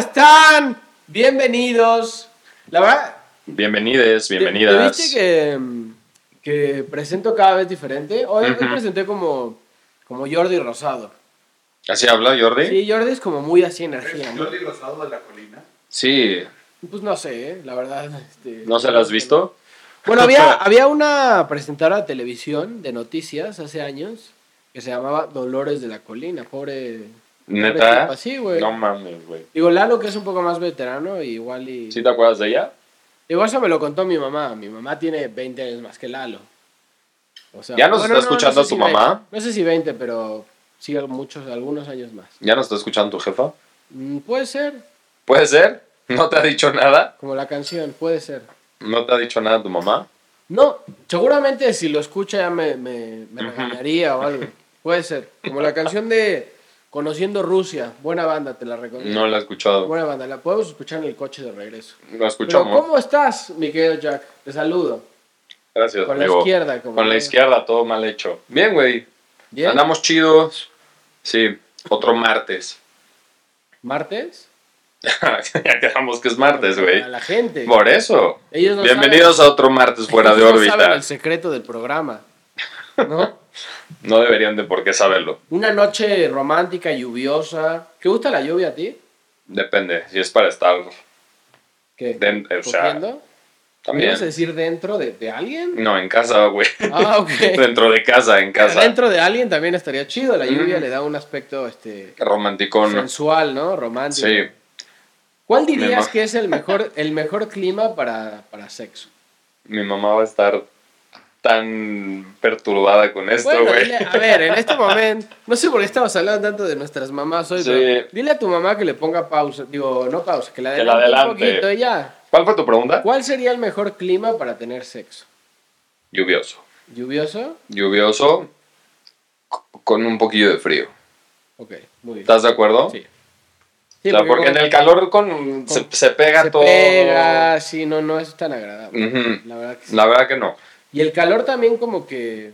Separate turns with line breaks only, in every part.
¿Cómo están? Bienvenidos. La verdad,
Bienvenides,
¿te-
bienvenidas.
¿te viste que, que presento cada vez diferente? Hoy, presenté como, como Jordi Rosado.
¿Así habla Jordi?
Sí, Jordi es como muy así energía, ¿no?
Jordi Rosado de la colina.
Sí.
Pues no sé, ¿eh? la verdad. este,
¿No se la has visto?
Bueno, había, había una presentadora de televisión de noticias hace años que se llamaba Dolores de la Colina, pobre.
¿Neta?
tipa, sí, güey.
No mames, güey.
Digo, Lalo, que es un poco más veterano, igual y.
¿Sí te acuerdas de ella?
Igual eso me lo contó mi mamá. Mi mamá tiene 20 años más que Lalo. O sea,
¿Ya nos está escuchando
sé
tu
si
mamá?
20, no sé si 20, pero sí muchos, algunos años más.
¿Ya no está escuchando tu jefa?
Mm, puede ser,
¿Puede ser? ¿No te ha dicho nada?
como la canción, puede ser.
¿No te ha dicho nada tu mamá?
No, seguramente si lo escucha ya me, me, me regañaría o algo. Puede ser. Como la canción de Conociendo Rusia. Buena banda, te la recomiendo.
No la he escuchado.
Buena banda, la podemos escuchar en el coche de regreso.
Lo
Pero
escuchamos.
¿cómo estás, mi querido Jack? Te saludo.
Gracias,
Con la izquierda. Como
Con la izquierda, todo mal hecho. Bien, güey.
¿Bien?
Andamos chidos. Sí, otro martes.
¿Martes?
ya quedamos que es martes, güey.
A la gente.
Por eso.
Ellos no
Bienvenidos a otro martes fuera de
ellos saben
órbita.
el secreto del programa. ¿No?
No deberían de por qué saberlo.
Una noche romántica, lluviosa. ¿Qué gusta la lluvia a ti?
Depende. Si es para estar
¿Qué?
Den- o sea,
¿Cogiendo? ¿Me
también.
ibas a decir dentro de, de alguien?
No, en casa, güey.
Ah, ok.
Dentro de casa, en casa.
Dentro de alguien también estaría chido. La lluvia
Mm.
le da un aspecto este,
Romanticón.
sensual, ¿no? Romántico.
Sí.
¿Cuál dirías que es el mejor, el mejor clima para, para sexo?
Mi mamá va a estar tan perturbada con esto, güey.
a ver, en este momento, no sé por qué estamos hablando tanto de nuestras mamás hoy,
Sí.
pero dile a tu mamá que le ponga pausa, digo, no pausa, que la
Que la
adelante, un
adelante.
poquito y ya.
¿Cuál fue tu pregunta?
¿Cuál sería el mejor clima para tener sexo?
Lluvioso.
¿Lluvioso?
Lluvioso con un poquillo de frío.
Ok, muy bien.
¿Estás de acuerdo?
Sí.
Sea, porque en el calor con, se, se pega
se
todo.
pega, sí, no, no es tan agradable. La verdad que sí.
La verdad que no.
Y el calor también como que,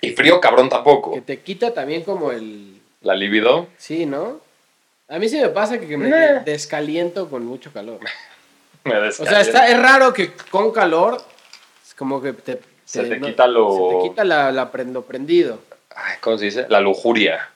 Y frío cabrón tampoco.
que te quita también como el...
La libido.
Sí, ¿no? A mí sí me pasa que, me
Eh.
descaliento con mucho calor.
Me
O
descalienta.
sea, está, es raro que con calor, es como que te,
Se te quita lo-
Se te quita la, la lo prendido.
Ay, ¿Cómo se dice? La lujuria.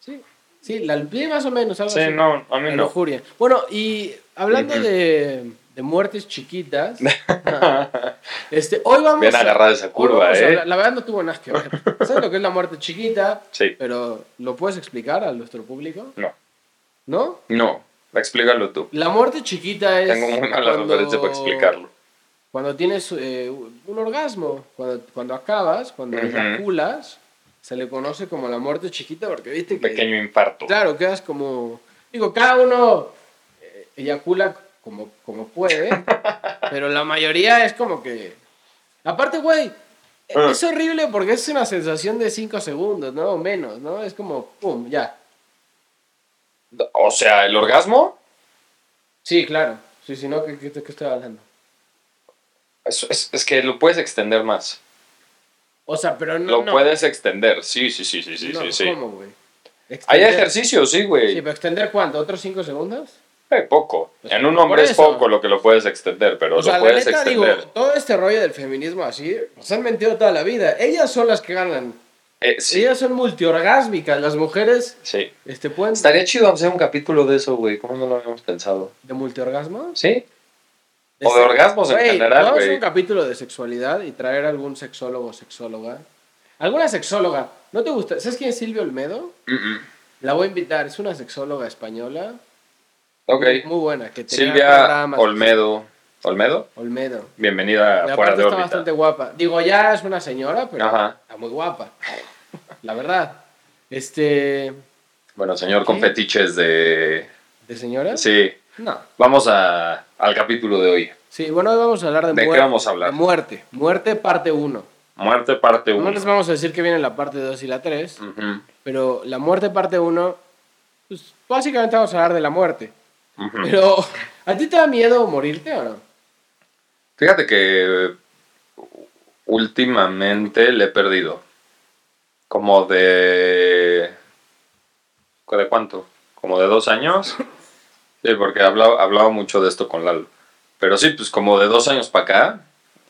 Sí, sí, la, sí, más o menos, algo
Sí,
así.
no, a mí
La
no.
lujuria. Bueno, y hablando
Ujú.
de, de muertes chiquitas, este, hoy vamos
Bien
a-
agarrada esa curva,
a
¿eh?
la verdad no tuvo nada que ver. ¿Sabes lo que es la muerte chiquita?
Sí.
Pero, ¿lo puedes explicar a nuestro público?
No.
¿No?
No. Explícalo tú.
La muerte chiquita es...
Tengo muy mala
cuando-
referencia para explicarlo.
Cuando tienes eh, un orgasmo, cuando, cuando acabas, cuando
Ujú.
eyaculas, se le conoce como la muerte chiquita porque viste
Un
que...
pequeño infarto.
Claro, quedas como... Digo, cada uno eh, eyacula como, como puede, pero la mayoría es como que... Aparte, güey, es horrible porque es una sensación de 5 segundos, ¿no? O menos, ¿no? Es como, pum, ya.
O sea, el orgasmo
Sí, claro. Sí, si no, ¿qué, qué, qué estoy hablando?
es, es- es que lo puedes extender más.
O sea, pero no...
lo
no.
puedes extender. Sí, sí, sí, sí, sí,
No,
sí, sí.
¿Cómo, güey?
Hay ejercicios, sí, güey.
Sí, pero extender cuánto, otros 5 segundos.
Eh, poco.
Pues,
en un hombre es poco lo que lo puedes extender, pero
o sea,
lo
la
puedes
digo,
extender.
todo este rollo del feminismo así, nos han mentido toda la vida. Ellas son las que ganan.
Eh, sí,
Ellas son multiorgásmicas. Las mujeres,
sí.
este, pueden...
Estaría chido hacer un capítulo de eso, güey. ¿Cómo no lo habíamos pensado?
¿De multiorgasmo?
¿Sí? O de orgasmos en
Güey,
general,
vamos a
güey.
un capítulo de sexualidad y traer algún sexólogo o sexóloga. ¿Alguna sexóloga? ¿No te gusta? ¿Sabes quién es Silvia Olmedo? La voy a invitar. Es una sexóloga española.
Ok.
Muy, muy buena. Que tenía
Silvia. Olmedo. ¿Olmedo?
Olmedo.
Bienvenida a Fuera de
está
órbita.
bastante guapa. Digo, ya es una señora, pero
Ajá.
está muy guapa. La verdad. Este.
Bueno, señor,
¿Qué?
con fetiches de...
¿De señora?
Sí.
No.
Vamos a, al capítulo de hoy.
Sí, bueno, hoy vamos a hablar de,
¿De qué
muerte.
vamos a hablar?
De muerte. Muerte parte 1.
Muerte parte
No
1.
les vamos a decir que viene la parte 2 y la 3,
Ujú,
pero la muerte parte 1, pues básicamente vamos a hablar de la muerte. Pero, ¿a ti te da miedo morirte o no?
Fíjate que últimamente le he perdido. Como de... ¿De cuánto? Como de dos años. Sí, porque hablaba, hablaba mucho de esto con Lalo. Pero sí, pues como de dos años para acá,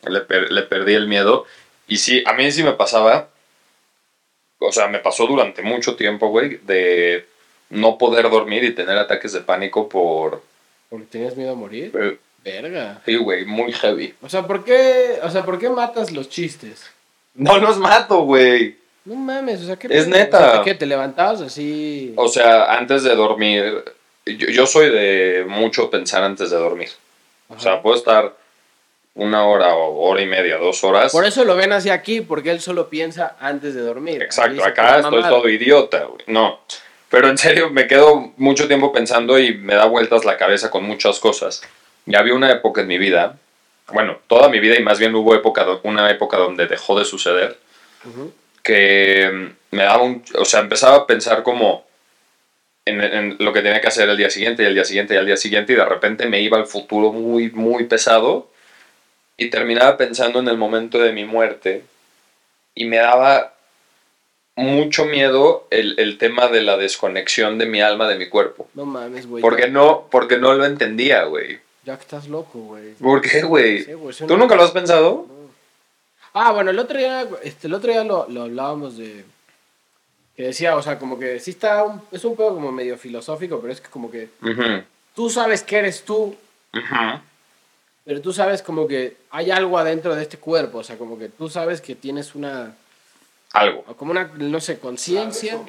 le, per- le perdí el miedo. Y sí, a mí sí me pasaba, o sea, me pasó durante mucho tiempo, güey, de no poder dormir y tener ataques de pánico por...
¿Porque tenías miedo a morir?
eh,
Verga.
Sí, güey, muy heavy.
O sea, ¿por qué, o sea, ¿por qué matas los chistes?
No los mato, güey.
No mames, o sea, ¿qué
Es neta.
O sea, ¿qué, te levantabas así?
O sea, antes de dormir, yo, yo soy de mucho pensar antes de dormir. O sea, puedo estar una hora o hora y media, dos horas.
Por eso lo ven así aquí, porque él solo piensa antes de dormir.
Exacto, acá estoy todo idiota, güey. No. Pero en serio, me quedo mucho tiempo pensando y me da vueltas la cabeza con muchas cosas. Ya había una época en mi vida, bueno, toda mi vida y más bien hubo época, una época donde dejó de suceder, que mm, me daba un... O sea, empezaba a pensar como en, en lo que tenía que hacer el día siguiente y el día siguiente y el día siguiente y de repente me iba al futuro muy, muy pesado y terminaba pensando en el momento de mi muerte y me daba mucho miedo el, el tema de la desconexión de mi alma de mi cuerpo.
No mames, güey.
Porque no, porque no lo entendía, güey.
Ya que estás loco, güey.
¿Por qué, güey?
Sí,
¿Tú nunca lo has pensado?
Ah, bueno, el otro día, este, el otro día lo, lo hablábamos de... Que decía, o sea, como que sí está... un- es un pedo como medio filosófico, pero es que como que tú sabes que eres tú,
ujú.
pero tú sabes como que hay algo adentro de este cuerpo. O sea, como que tú sabes que tienes una...
Algo.
o como una, no sé, conciencia.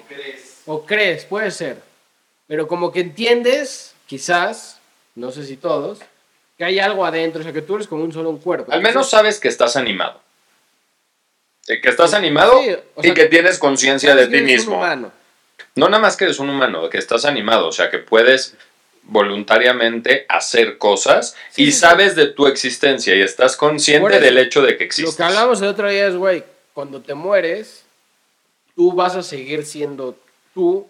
O crees, puede ser. Pero como que entiendes, quizás, no sé si todos, que hay algo adentro, o sea, que tú eres como un solo un cuerpo.
Al menos sabes que estás animado. Eh, Que estás animado
Sí, o
y que tienes conciencia de ti
eres un
mismo.
humano.
No nada más que eres un humano, que estás animado, o sea, que puedes voluntariamente hacer cosas
Sí,
y sabes de tu existencia y estás consciente
eso,
del hecho de que
Lo
existes.
que hablamos el otro día es, güey, cuando te mueres, tú vas a seguir siendo tú,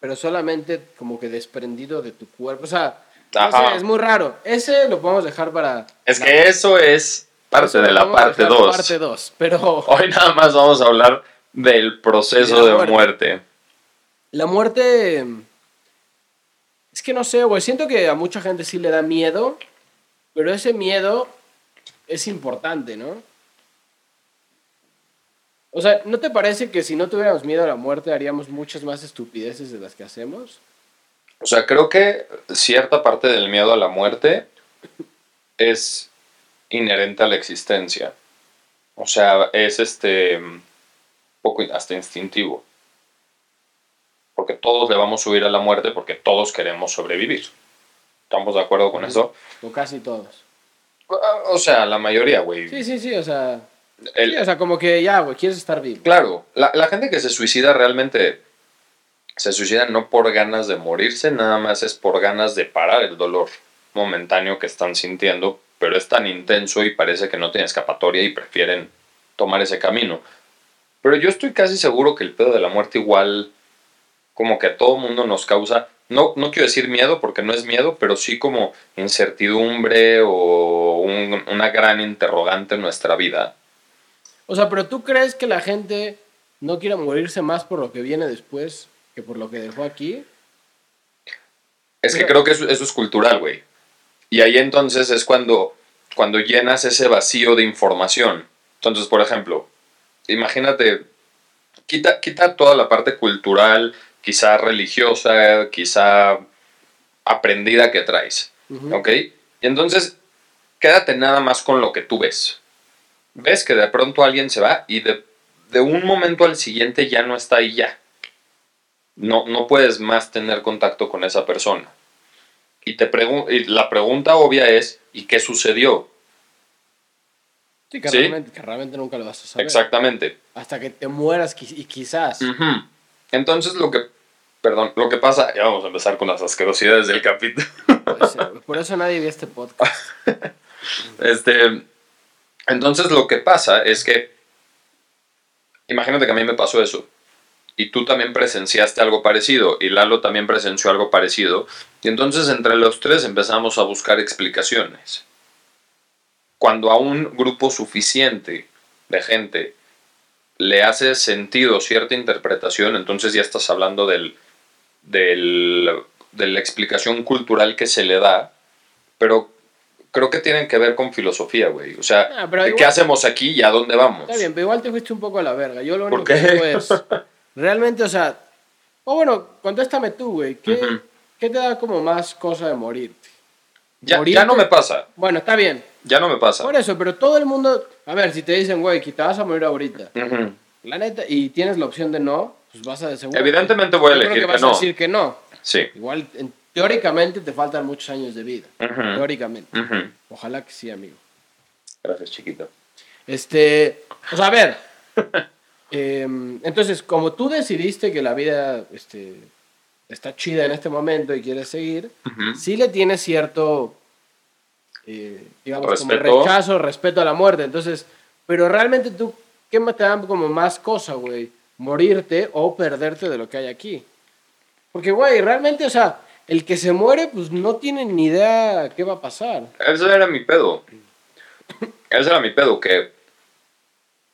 pero solamente como que desprendido de tu cuerpo. O sea, no
Ajá.
sé, es muy raro. Ese lo podemos dejar para...
Es
la-
que eso es parte
eso
de la parte
dejar
2.
Parte 2, pero
Hoy nada más vamos a hablar del proceso
De muerte.
muerte.
la muerte... Es que no sé, güey, siento que a mucha gente sí le da miedo, pero ese miedo es importante, ¿no? O sea, ¿no te parece que si no tuviéramos miedo a la muerte haríamos muchas más estupideces de las que hacemos?
O sea, creo que cierta parte del miedo a la muerte es inherente a la existencia. O sea, es este poco hasta instintivo. Porque todos le vamos a subir a la muerte porque todos queremos sobrevivir. ¿Estamos de acuerdo con eso?
O casi todos.
O sea, la mayoría, güey.
Sí, sí, sí, o sea...
El-
sí, o sea, como que ya, güey, quieres estar vivo.
Claro, la, la gente que se suicida realmente se suicida no por ganas de morirse, nada más es por ganas de parar el dolor momentáneo que están sintiendo, pero es tan intenso y parece que no tiene escapatoria y prefieren tomar ese camino. Pero yo estoy casi seguro que el pedo de la muerte igual como que a todo mundo nos causa, no, no quiero decir miedo porque no es miedo, pero sí como incertidumbre o un- una gran interrogante en nuestra vida.
O sea, pero tú crees que la gente no quiere morirse más por lo que viene después que por lo que dejó aquí?
Es que creo que eso, eso es cultural, güey. Y ahí entonces es cuando, cuando llenas ese vacío de información. Entonces, por ejemplo, imagínate, quita, quita toda la parte cultural, quizá religiosa, quizá aprendida que traes. ¿ok? Y entonces, quédate nada más con lo que tú ves. Ves que de pronto alguien se va y de, de un momento al siguiente ya no está ahí ya. No, no puedes más tener contacto con esa persona. Y, te pregun- y la pregunta obvia es, ¿y qué sucedió?
Sí, que,
¿Sí?
Realmente, que realmente nunca lo vas a saber.
Exactamente.
Hasta que te mueras y quizás.
Entonces lo que, perdón, lo que pasa, ya vamos a empezar con las asquerosidades del capítulo.
Ser, güey. Por eso nadie ve este podcast.
Este, entonces lo que pasa es que, imagínate que a mí me pasó eso, y tú también presenciaste algo parecido, y Lalo también presenció algo parecido, y entonces entre los tres empezamos a buscar explicaciones. Cuando a un grupo suficiente de gente le hace sentido cierta interpretación, entonces ya estás hablando del, del de la explicación cultural que se le da, pero creo que tienen que ver con filosofía, güey. O sea,
Ah, pero
¿de
igual-
¿qué hacemos aquí y a dónde vamos?
Está bien, pero igual te fuiste un poco a la verga. Yo lo
¿Por
único que digo es. Realmente, o sea. O bueno, contéstame tú, güey. ¿Qué,
Ujú.
¿Qué te da como más cosa de morirte?
Ya,
Morirte-
ya no me pasa,
Bueno, está bien.
ya no me pasa.
Por eso, pero todo el mundo. A ver, si te dicen, güey, que te vas a morir ahorita.
Ujú.
La neta, y tienes la opción de no, pues vas a de seguro.
Evidentemente voy a
creo
elegir que
vas
no.
a decir que no.
Sí.
Igual, en- teóricamente te faltan muchos años de vida.
Ujú.
Teóricamente.
Ujú.
Ojalá que sí, amigo.
Gracias, chiquito.
Este, o sea, a ver. em, entonces, como tú decidiste que la vida este, está chida en este momento y quieres seguir,
Ujú.
sí le tienes cierto, eh, digamos, como rechazo, respeto a la muerte. Entonces, pero realmente tú, ¿qué más te da como más cosa, güey? Morirte o perderte de lo que hay aquí. Porque, güey, realmente, o sea, el que se muere, pues no tiene ni idea qué va a pasar.
Ese era mi pedo. Ese era mi pedo, que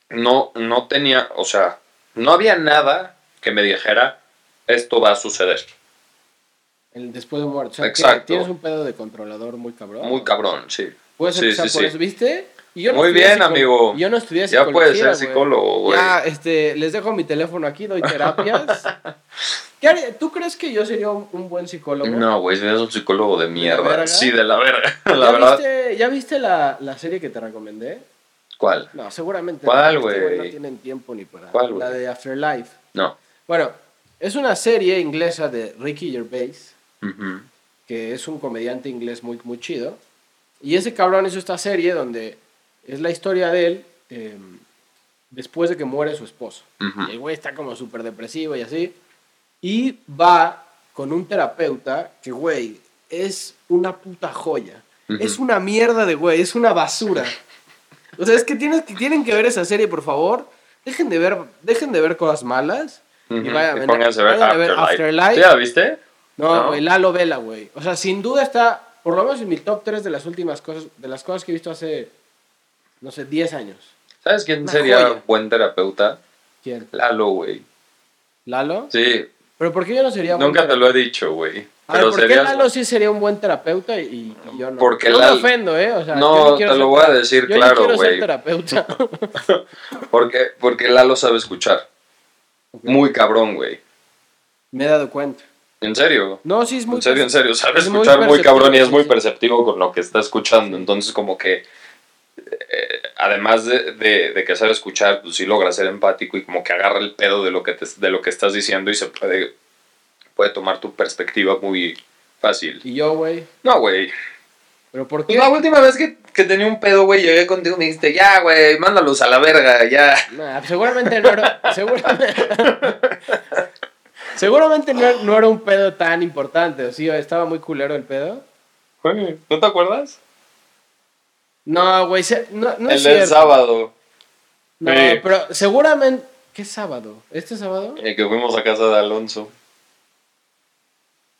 no, no tenía, o sea, no había nada que me dijera esto va a suceder.
El después de muerte. O sea, que
Exacto.
tienes un pedo de controlador muy cabrón.
Muy cabrón, sí.
Puede ser
Sí,
que sea
sí,
por
sí.
eso, ¿viste? Y yo
Muy bien, amigo.
Yo no estudié
Ya
psicología,
puedes ser psicólogo, güey.
Ya, este, les dejo mi teléfono aquí, doy terapias. ¿Qué haría- ¿Tú crees que yo sería un, buen psicólogo?
No, güey, eres un psicólogo de mierda. sí, de la verga.
¿Ya
La verdad.
Viste, ¿Ya viste la, la serie que te recomendé?
¿Cuál?
No, seguramente.
¿Cuál,
no, este
güey?
No tienen tiempo ni para.
¿Cuál,
La de Afterlife.
No.
Bueno, es una serie inglesa de Ricky Gervais.
Ujú.
que es un comediante inglés muy, muy chido. Y ese cabrón hizo esta serie donde es la historia de él eh, después de que muere su esposo.
Ujú.
Y el güey está como súper depresivo y así. Y va con un terapeuta que, güey, es una puta joya.
Ujú.
Es una mierda de güey, es una basura. O sea, es que, tienes, que tienen que ver esa serie, por favor. Dejen de ver, dejen de ver cosas malas. Y vayan,
Y a ver
vayan a ver
Afterlife.
Afterlife.
¿Sí la viste?
No,
¿No?
güey, Lalo Vela, güey. O sea, sin duda está, por lo menos en mi top 3 de las últimas cosas, de las cosas que he visto hace, no sé, 10 años.
¿Sabes quién
Una
sería
joya.
buen terapeuta?
¿Quién?
Lalo, güey.
¿Lalo?
Sí,
¿Pero por qué yo no sería buen
nunca te
terapeuta?
lo he dicho, güey.
A ver,
Pero
¿por qué. Lalo sí sería un buen terapeuta y, y yo no?
Porque
no
Lalo-
me ofendo, ¿eh? O sea,
No, te lo voy a decir
yo
claro,
no quiero ser
güey.
terapeuta.
Porque, porque Lalo sabe escuchar. Muy cabrón, güey.
me he dado cuenta.
En serio.
No, sí es muy...
En serio, en serio. Sabe
es
escuchar muy, cabrón y es
sí,
muy
sí.
perceptivo con lo que está escuchando. Entonces, como que. Eh, además de, de- de que sabe escuchar, pues sí logra ser empático y como que agarra el pedo de lo que, te- de lo que estás diciendo y se puede, puede tomar tu perspectiva muy fácil.
Y yo, güey.
No, güey.
¿Pero por
Pues
qué?
la última vez que, que tenía un pedo, güey, llegué contigo y me dijiste, ya, güey, mándalos a la verga, ya.
Nah, seguramente no era. seguramente, seguramente no, no era un pedo tan importante. ¿o sí? Estaba muy culero el pedo.
¿No te acuerdas?
No, güey. No, no
el
es
del
cierto.
sábado.
No,
Sí.
pero seguramente. ¿Qué sábado? ¿Este sábado?
El que fuimos a casa de Alonso.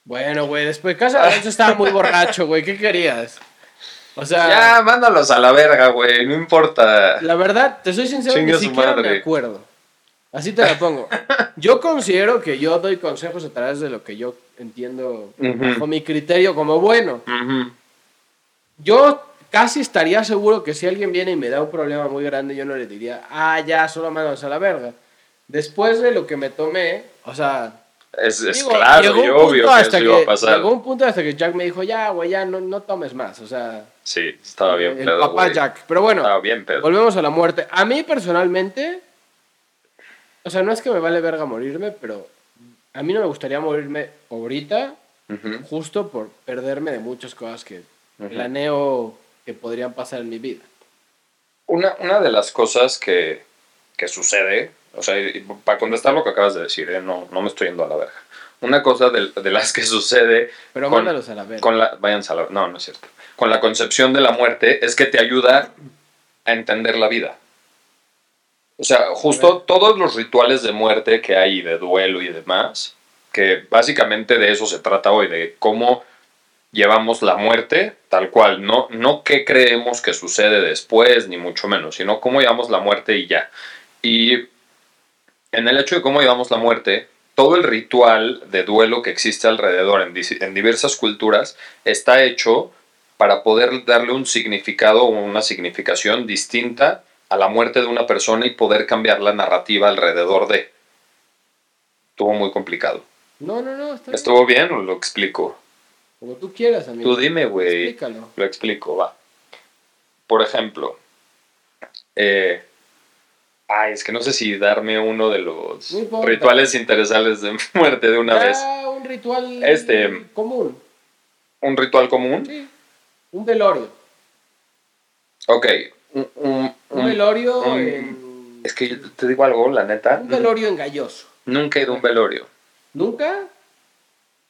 Bueno, güey. Después de casa de Alonso estaba muy borracho, güey. ¿Qué querías? O sea,
Ya, mándalos a la verga, güey, no importa.
la verdad, te soy sincero,
Chingue
ni siquiera me acuerdo. Así te la pongo. Yo considero que yo doy consejos a través de lo que yo entiendo bajo mi criterio como bueno. Yo casi estaría seguro que si alguien viene y me da un problema muy grande, yo no le diría, ah, ya, solo manos a la verga. Después de lo que me tomé, o sea,
Es, es
digo,
claro
llegó
y obvio que eso iba a pasar.
Llegó un punto hasta que Jack me dijo, ya, güey, ya no, no tomes más. O sea,
Sí, estaba bien
el
pedo,
papá
güey.
Jack. Pero bueno,
Estaba bien pedo.
volvemos a la muerte. A mí personalmente, o sea, no es que me vale verga morirme, pero a mí no me gustaría morirme ahorita, justo por perderme de muchas cosas que planeo que podrían pasar en mi vida.
Una, una de las cosas que, que sucede, o sea, y para contestar lo que acabas de decir, ¿eh? no, no me estoy yendo a la verga. Una cosa de, de las que sucede
Pero
con,
mándalos a la verga.
con la, váyanse a la- no, no es cierto. Con la concepción de la muerte es que te ayuda a entender la vida. O sea, justo todos los rituales de muerte que hay, de duelo y demás, que básicamente de eso se trata hoy, de cómo llevamos la muerte tal cual, no, no qué creemos que sucede después, ni mucho menos, sino cómo llevamos la muerte y ya. Y en el hecho de cómo llevamos la muerte, todo el ritual de duelo que existe alrededor en, diversas culturas está hecho para poder darle un significado o una significación distinta a la muerte de una persona y poder cambiar la narrativa alrededor de. Estuvo muy complicado.
No, no, no, está bien.
¿Estuvo bien o lo explico?
Como tú quieras, amigo.
Tú dime, güey.
Explícalo.
Lo explico, va. Por ejemplo, eh, ay, es que no sé si darme uno de los
No
rituales interesales de muerte de una vez.
Un ritual
Este-
común.
Un ritual común.
Sí. Un velorio.
Ok. Un, un-
Un velorio
un-
en...
es que yo te digo algo, la neta.
Un velorio engalloso.
Nunca he ido a un velorio.
¿Nunca?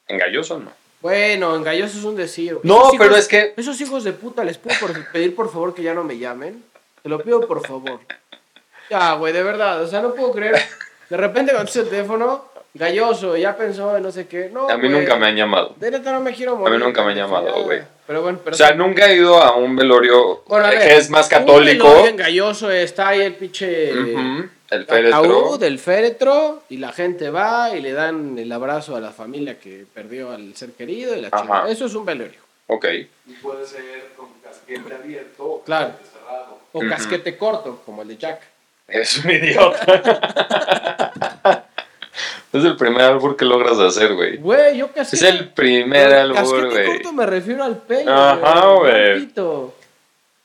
¿En Galloso no?
Bueno, engalloso es un decir.
No, pero es que.
Esos hijos de puta, ¿les puedo por- pedir por favor que ya no me llamen? Te lo pido por favor. Ya, güey, de verdad. O sea, no puedo creer. De repente contesta el teléfono, galloso, ya pensó en no sé qué. No,
A mí nunca me han llamado.
De neta no me quiero morir.
nunca me han llamado, güey.
Pero bueno, pero
O sea, nunca he ido a un velorio
Bueno, a ver,
que es más
Un
católico.
velorio engalloso está ahí el pinche
El féretro.
ataúd, el féretro, y la gente va y le dan el abrazo a la familia que perdió al ser querido y la chingada. Eso es un velorio.
Ok.
Y puede ser con casquete abierto o
Claro.
casquete cerrado.
O casquete corto, como el de Jack.
Eres un idiota. es el primer albur que logras hacer, güey.
Güey, yo casquete.
Es el primer
Pero
albur,
Casquete
güey.
corto me refiero al pelo.
Ajá, güey.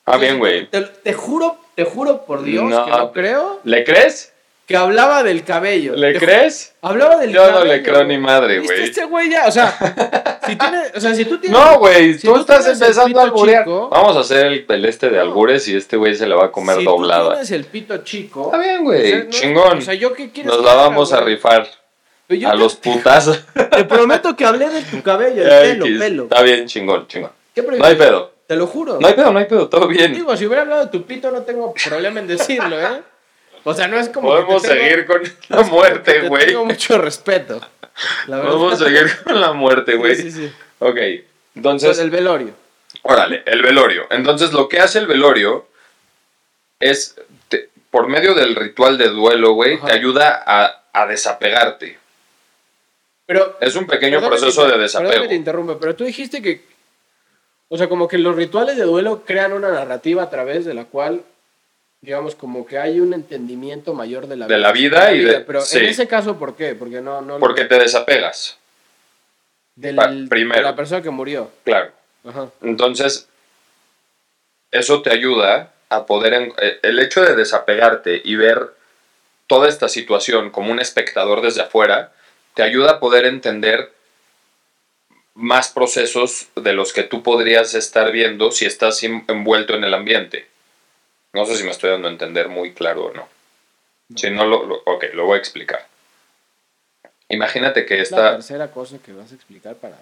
Ah, bien, güey.
Te, te juro, te juro por Dios
No.
que no creo
¿Le crees?
que hablaba del cabello.
¿Le crees?
Hablaba del
Yo no
cabello.
le creo ni madre,
¿Viste
güey.
este güey ya? O sea, si tiene, o sea, si tú tienes
No, güey,
si
tú
tú
estás
tienes
empezando a alburear.
chico-
Vamos a hacer el, el este de albures y este güey se la va a comer
si
doblada.
tú tienes el pito chico.
Está bien,
o
güey,
sea, no-
chingón.
O sea, yo qué quieres
Nos la vamos a rifar
yo
a
te-
los putazos.
Te prometo que hablé de tu cabello, el pelo,
X.
pelo.
Está bien, chingón, chingón.
¿Qué
No hay pedo.
Te lo juro.
No hay pedo, no hay pedo, todo bien.
Digo, si hubiera hablado de tu pito no tengo problema en decirlo, ¿eh? O sea, no es como que
Podemos
te tengo-
seguir con la muerte,
te
güey.
Tengo mucho respeto. La.
Podemos seguir con la muerte, güey.
Sí, sí, sí.
Ok, entonces,
Entonces, el velorio.
órale, el velorio. Entonces, lo que hace el velorio es, te- por medio del ritual de duelo, güey, te ayuda a, a desapegarte.
Pero
Es un pequeño
que
proceso
te-
de
Perdón que te
desapego.
interrumpa, pero tú dijiste que. O sea, como que los rituales de duelo crean una narrativa a través de la cual, digamos, como que hay un entendimiento mayor de la
De la vida y de-
Pero
sí.
en ese caso, ¿por qué? Porque no. no
Porque te desapegas,
del-
pa-
de
primero.
la persona que murió.
claro.
Ajá.
Entonces, eso te ayuda a poder... en- eh, el hecho de desapegarte y ver toda esta situación como un espectador desde afuera, te ayuda a poder entender más procesos de los que tú podrías estar viendo si estás en- envuelto en el ambiente. No sé si me estoy dando a entender muy claro o no. Si no, lo, lo- ok, lo voy a explicar. Imagínate que
Es la
esta...
tercera cosa que vas a explicar para.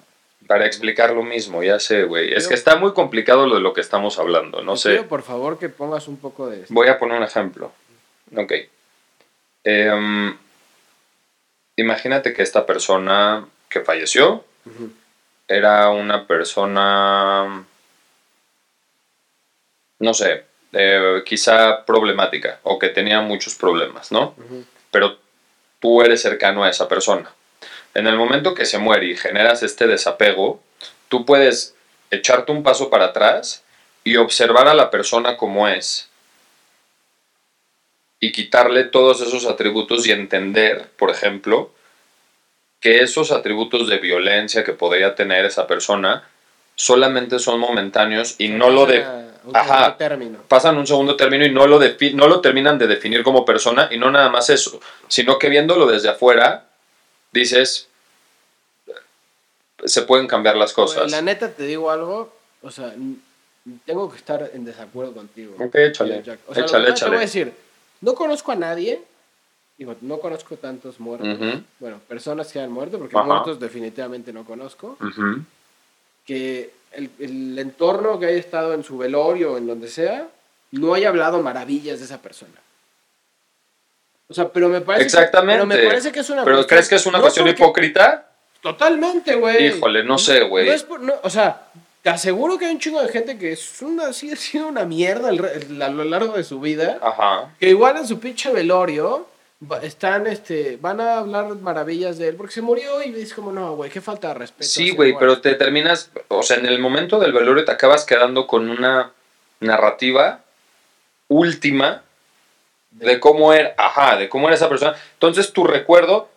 Para explicar lo mismo, ya sé, güey. Es que está muy complicado lo de lo que estamos hablando, no sé.
pido, por favor, que pongas un poco de.
Voy a poner un ejemplo. Ok. Em, imagínate que esta persona que falleció. Era una persona, no sé, eh, quizá problemática o que tenía muchos problemas, ¿no? Pero tú eres cercano a esa persona. En el momento que se muere y generas este desapego, tú puedes echarte un paso para atrás y observar a la persona como es y quitarle todos esos atributos y entender, por ejemplo, que esos atributos de violencia que podría tener esa persona solamente son momentáneos y no lo de
un
Ajá.
segundo término.
pasan un segundo término y no lo, defi- no lo terminan de definir como persona y no nada más eso, sino que viéndolo desde afuera, dices, se pueden cambiar las cosas.
La neta te digo algo, o sea, tengo que estar en desacuerdo contigo.
Ok, échale,
Jack. O sea,
échale,
primero Te voy a
échale.
decir, no conozco a nadie, digo, no conozco tantos muertos,
Ujú.
bueno, personas que han muerto, porque
Ajá.
muertos definitivamente no conozco,
Ujú.
que el, el entorno que haya estado en su velorio o en donde sea, no haya hablado maravillas de esa persona. O sea, pero me parece
Exactamente.
pero me parece que es una
¿Pero
cuestión-
crees que es una
no
cuestión
porque-
totalmente
Totalmente, güey.
Híjole, no sé, güey.
No no, o sea, te aseguro que hay un chingo de gente que es una, sigue siendo una mierda el el- a lo largo de su vida.
Ajá.
Que igual en su pinche velorio están, este, van a hablar maravillas de él porque se murió y es como, no, güey, qué falta de respeto.
Sí, güey, pero te terminas, o sea, en el momento del velorio te acabas quedando con una narrativa última de cómo era, ajá, de cómo era esa persona. Entonces tu recuerdo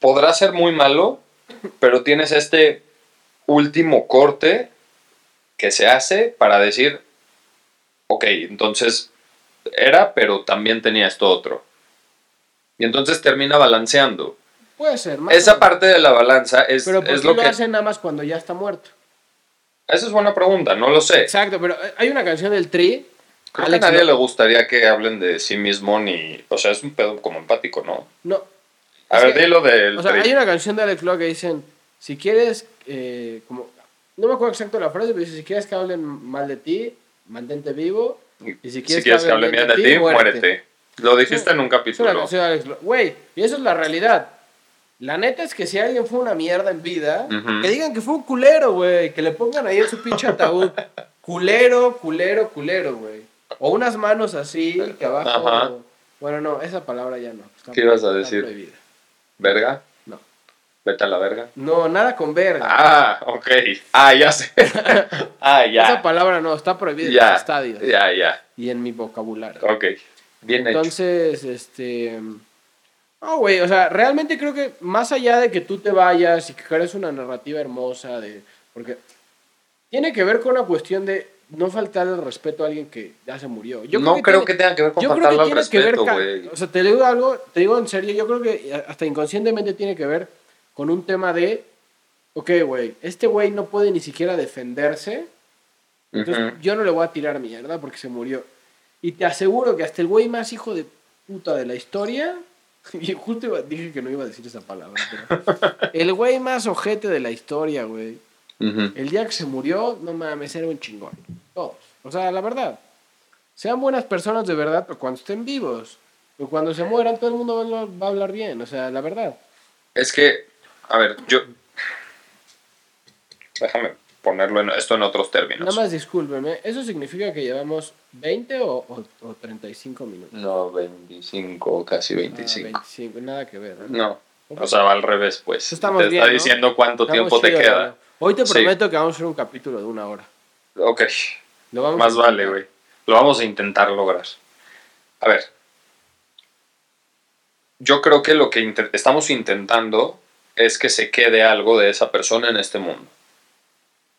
podrá ser muy malo, pero tienes este último corte que se hace para decir, ok, entonces era, pero también tenía esto otro. Y entonces termina balanceando.
Puede ser, más
Esa parte de la balanza es,
Pero ¿por
es
qué
lo
lo
que...
hacen nada más cuando ya está muerto?
Esa es buena pregunta, no lo sé.
Exacto, pero eh, hay una canción del Tri.
Creo
Alex
que a nadie le gustaría que hablen de sí mismo ni... O sea, es un pedo como empático, ¿no?
No.
A
Es
ver,
que-
dilo del...
O sea,
tri.
hay una canción de Alex Lora que dicen, si quieres, eh, como, no me acuerdo exacto la frase, pero dice, si quieres que hablen mal de ti, mantente vivo. Y si quieres,
que hablen bien de ti, muérete. Lo dijiste en un capítulo.
Güey, y eso es la realidad. La neta es que si alguien fue una mierda en vida,
Ujú.
que digan que fue un culero, güey. Que le pongan ahí en su pinche ataúd. culero, culero, culero, güey. O unas manos así, que abajo.
Ajá.
Bueno, no, esa palabra ya no. Está-
¿Qué ibas a decir?
prohibida.
¿Verga?
No.
Vete a la verga.
No, nada con verga.
Ah, ok. Ah, ya sé. ah,
Esa
ya.
palabra no, está prohibida en
Ya.
los estadios
Ya, ya.
y en mi vocabulario.
Ok. Bien hecho.
Entonces, este. No, güey, o sea, realmente creo que más allá de que tú te vayas y que crees una narrativa hermosa, de. Porque tiene que ver con una cuestión de no faltarle el respeto a alguien que ya se murió. Yo
no creo
tiene-
que tenga que ver con
yo creo que tiene que ver,
respeto,
ca-
güey.
o sea, te digo algo, te digo en serio, yo creo que hasta inconscientemente tiene que ver con un tema de, ok, güey, este güey no puede ni siquiera defenderse, entonces yo no le voy a tirar mierda porque se murió. Y te aseguro que hasta el güey más hijo de puta de la historia, y justo iba- dije que no iba a decir esa palabra, pero el güey más ojete de la historia, güey, el día que se murió, no mames, era un chingón. Todos. O sea, la verdad. Sean buenas personas de verdad, pero cuando estén vivos. Pero cuando se mueran, todo el mundo va a hablar bien. O sea, la verdad.
Es que, a ver, yo... Déjame ponerlo en, esto en otros términos.
Nada más discúlpeme. ¿Eso significa que llevamos 20 o, o, o 35 minutos?
No, 25, casi
Ah,
25.
25, nada que ver. ¿eh?
No, o sea, va al revés, pues.
Estamos
te
bien,
está
¿no?
diciendo cuánto
Estamos
tiempo te queda.
¿no? Hoy te
Sí.
prometo que vamos a hacer un capítulo de una hora.
Ok,
Lo vamos
más
a
vale, güey. Lo vamos a intentar lograr. A ver. Yo creo que lo que estamos intentando es que se quede algo de esa persona en este mundo.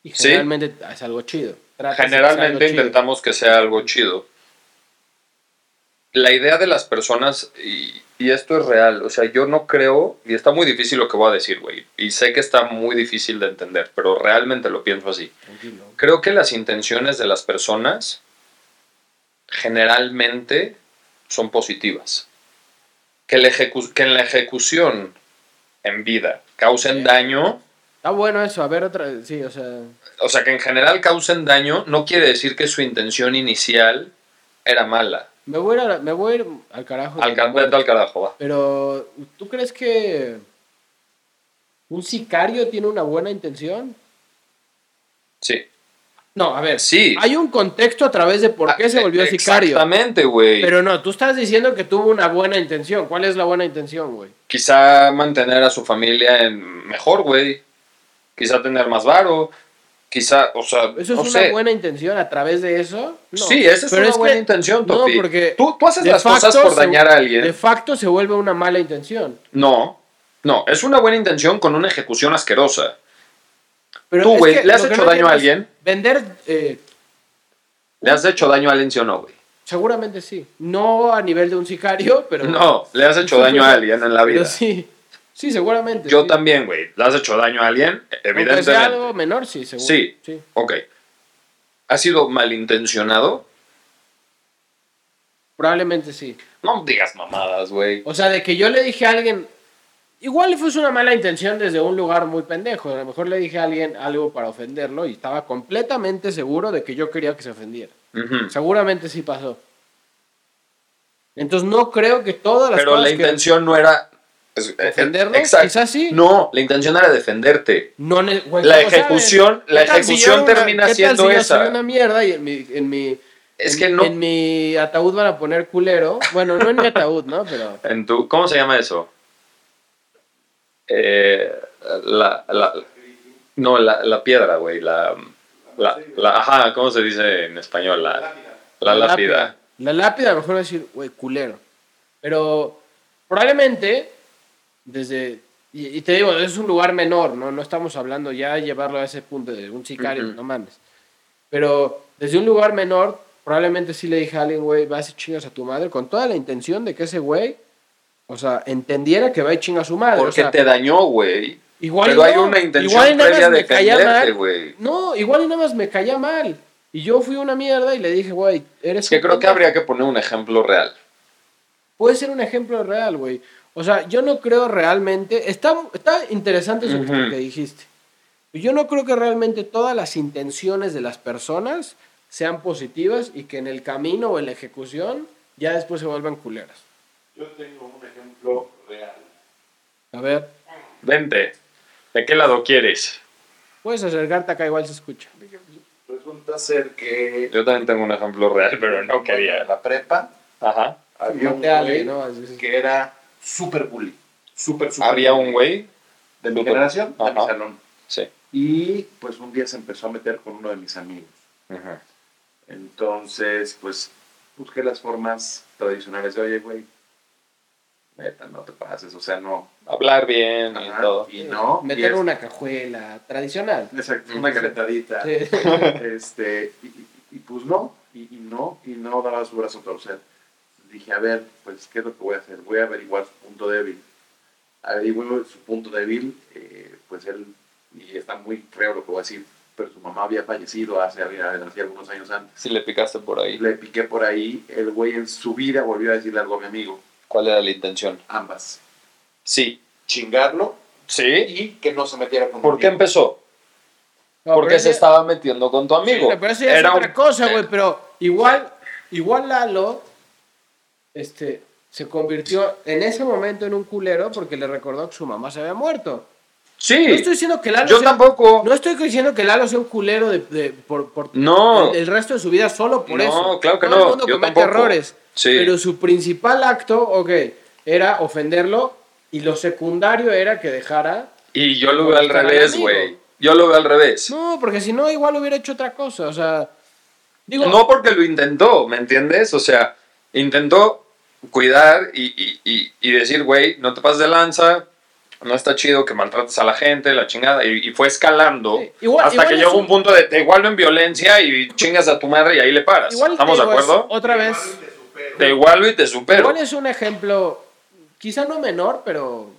Y
Sí.
generalmente es algo chido. Tratas algo
Generalmente
chido.
intentamos que sea algo chido. La idea de las personas, y, y esto es real, o sea, yo no creo, y está muy difícil lo que voy a decir, güey, y sé que está muy difícil de entender, pero realmente lo pienso así.
Tranquilo.
Creo que las intenciones de las personas generalmente son positivas. Que, en la ejecución en vida causen
Sí.
daño,
Está bueno eso. A ver otra. Sí, o sea.
o sea, que en general causen daño, no quiere decir que su intención inicial era mala.
Me voy a ir, me voy a ir al carajo.
Al, ca- vete al carajo, va.
Pero, ¿tú crees que un sicario tiene una buena intención?
Sí.
No, a ver.
Sí.
Hay un contexto a través de por qué se volvió sicario.
Exactamente, güey.
Pero no, tú estás diciendo que tuvo una buena intención. ¿Cuál es la buena intención, güey?
Quizá mantener a su familia en mejor, güey. Quizá tener más varo. Quizá, o sea,
¿Eso es
no
una
sé.
buena intención a través de eso? No.
Sí, esa es
Pero
una buena
que-
intención,
No,
Topi.
porque
Tú, tú haces las cosas por
se-
dañar a alguien.
De facto se vuelve una mala intención.
No, no, es una buena intención con una ejecución asquerosa.
Pero
Tú, güey, ¿le has hecho daño a alguien?
Vender, eh,
¿Le has hecho daño a alguien, sí o no, güey?
seguramente sí. No a nivel de un sicario, pero.
No, le has hecho daño a alguien en la
pero
vida.
sí. Sí, seguramente.
Yo
sí.
también, güey. ¿Le has hecho daño a alguien? Evidentemente.
algo menor, sí, seguro.
Sí.
sí.
Ok. ¿Ha sido malintencionado?
Probablemente sí.
No digas mamadas, güey.
O sea, de que yo le dije a alguien. Igual fue una mala intención desde un lugar muy pendejo. A lo mejor le dije a alguien algo para ofenderlo y estaba completamente seguro de que yo quería que se ofendiera. Seguramente sí pasó. Entonces no creo que todas las
Pero
cosas
la
que-
intención no era... es- eh,
¿Ofenderlo?
Exacto.
Quizás sí.
No, la intención era defenderte.
No güey,
La ejecución- la
¿Qué tal si
ejecución
una-
termina siendo
si yo
esa?
soy una mierda y en mi, en mi,
Es
en-
que no.
En mi ataúd van a poner culero. Bueno, no en mi ataúd, ¿no? Pero.
En tu, ¿Cómo se llama eso? Eh, la, la, no, la, la piedra, güey. La, la, la- ajá, ¿cómo se dice en español? La, la lápida.
La lápida, a lo mejor va a decir, güey, culero. Pero probablemente, desde. Y, y te digo, es un lugar menor, ¿no? No estamos hablando ya de llevarlo a ese punto de un sicario, no mames. Pero desde un lugar menor, probablemente sí le dije a alguien, güey, vas y chingas a tu madre, con toda la intención de que ese güey, o sea, entendiera que va y chinga a su madre.
Porque
o sea,
te dañó, güey.
Igual
Pero hay
no,
una intención
igual nada
previa de defenderte, güey.
No, igual y nada más me caía mal. Y yo fui una mierda y le dije, güey, eres
Es que creo que
pendejo".
habría que poner un ejemplo real.
Puede ser un ejemplo real, güey. O sea, yo no creo realmente. Está, está interesante eso que- dijiste. Yo no creo que realmente todas las intenciones de las personas sean positivas y que en el camino o en la ejecución ya después se vuelvan culeras.
Yo tengo un ejemplo real.
A ver,
Vente. ¿De qué lado quieres?
puedes acercarte acá, igual se escucha.
Resulta ser que
Yo también tengo un ejemplo real, pero no
en
quería.
la prepa
Ajá.
había un
alguien, ¿no?
Que era súper bully. Súper, súper
Había
bully.
un güey.
de mi generación, de mi salón.
Sí.
Y pues un día se empezó a meter con uno de mis amigos.
Ajá.
Entonces, pues busqué las formas tradicionales de, oye, güey, neta, no te pases, o sea, no.
Hablar bien y
Ajá,
todo.
Y no.
Meter
y es-
una cajuela tradicional.
Exacto, una calentadita.
Sí.
este, y, y- y, pues no, y, y no, y no daba su brazo a torcer. Dije, a ver, pues, ¿qué es lo que voy a hacer? Voy a averiguar su punto débil. Averigué su punto débil, eh, pues él, y está muy feo lo que voy a decir, pero su mamá había fallecido hace, hace algunos años antes.
Si le picaste por ahí.
Le piqué por ahí, el güey en su vida volvió a decirle algo a mi amigo,
¿Cuál era la intención?
ambas.
Sí.
Chingarlo
¿Sí?
y que no se metiera con
¿Por qué empezó?
No,
Porque se
ese-
estaba metiendo con tu amigo.
Sí, pero eso ya es
Era
otra
un-
cosa, güey. Pero igual, igual Lalo, este, se convirtió en ese momento en un culero porque le recordó que su mamá se había muerto.
Sí.
No estoy diciendo que Lalo
Yo
sea,
tampoco.
no estoy diciendo que Lalo sea un culero de, de- por, por
No.
el, el resto de su vida solo por
No,
eso.
claro que
Todo
no,
el mundo
yo
comete
tampoco.
errores.
Sí.
Pero su principal acto, ok, era ofenderlo y lo secundario era que dejara.
Y yo lo veo al revés, güey. Yo lo veo al revés.
No, porque si no, igual hubiera hecho otra cosa. O sea, digo,
No porque lo intentó, ¿me entiendes? O sea, intentó cuidar y, y- y- y decir, güey, no te pases de lanza, no está chido que maltrates a la gente, la chingada. Y, y fue escalando
Sí, igual-
hasta
igual
que llegó
un-
un punto de te igualo en violencia y chingas a tu madre y ahí le paras.
igual
¿Estamos de acuerdo?
Otra vez.
Te igualo y te supero.
Igual es un ejemplo, quizá no menor, pero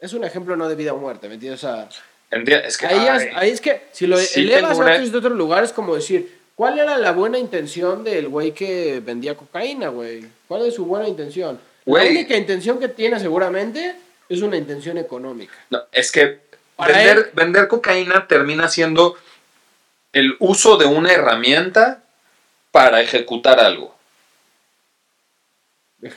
es un ejemplo no de vida o muerte, ¿me entiendes? O sea,
Enti- Es que,
ahí, es,
ay,
ahí es que si lo
Sí
elevas
tengo
a
una-
otros de otro lugar es como decir, ¿cuál era la buena intención del güey que vendía cocaína, güey? ¿Cuál es su buena intención?
Güey.
La única intención que tiene seguramente es una intención económica.
No, es que vender,
él-
vender cocaína termina siendo el uso de una herramienta para ejecutar algo,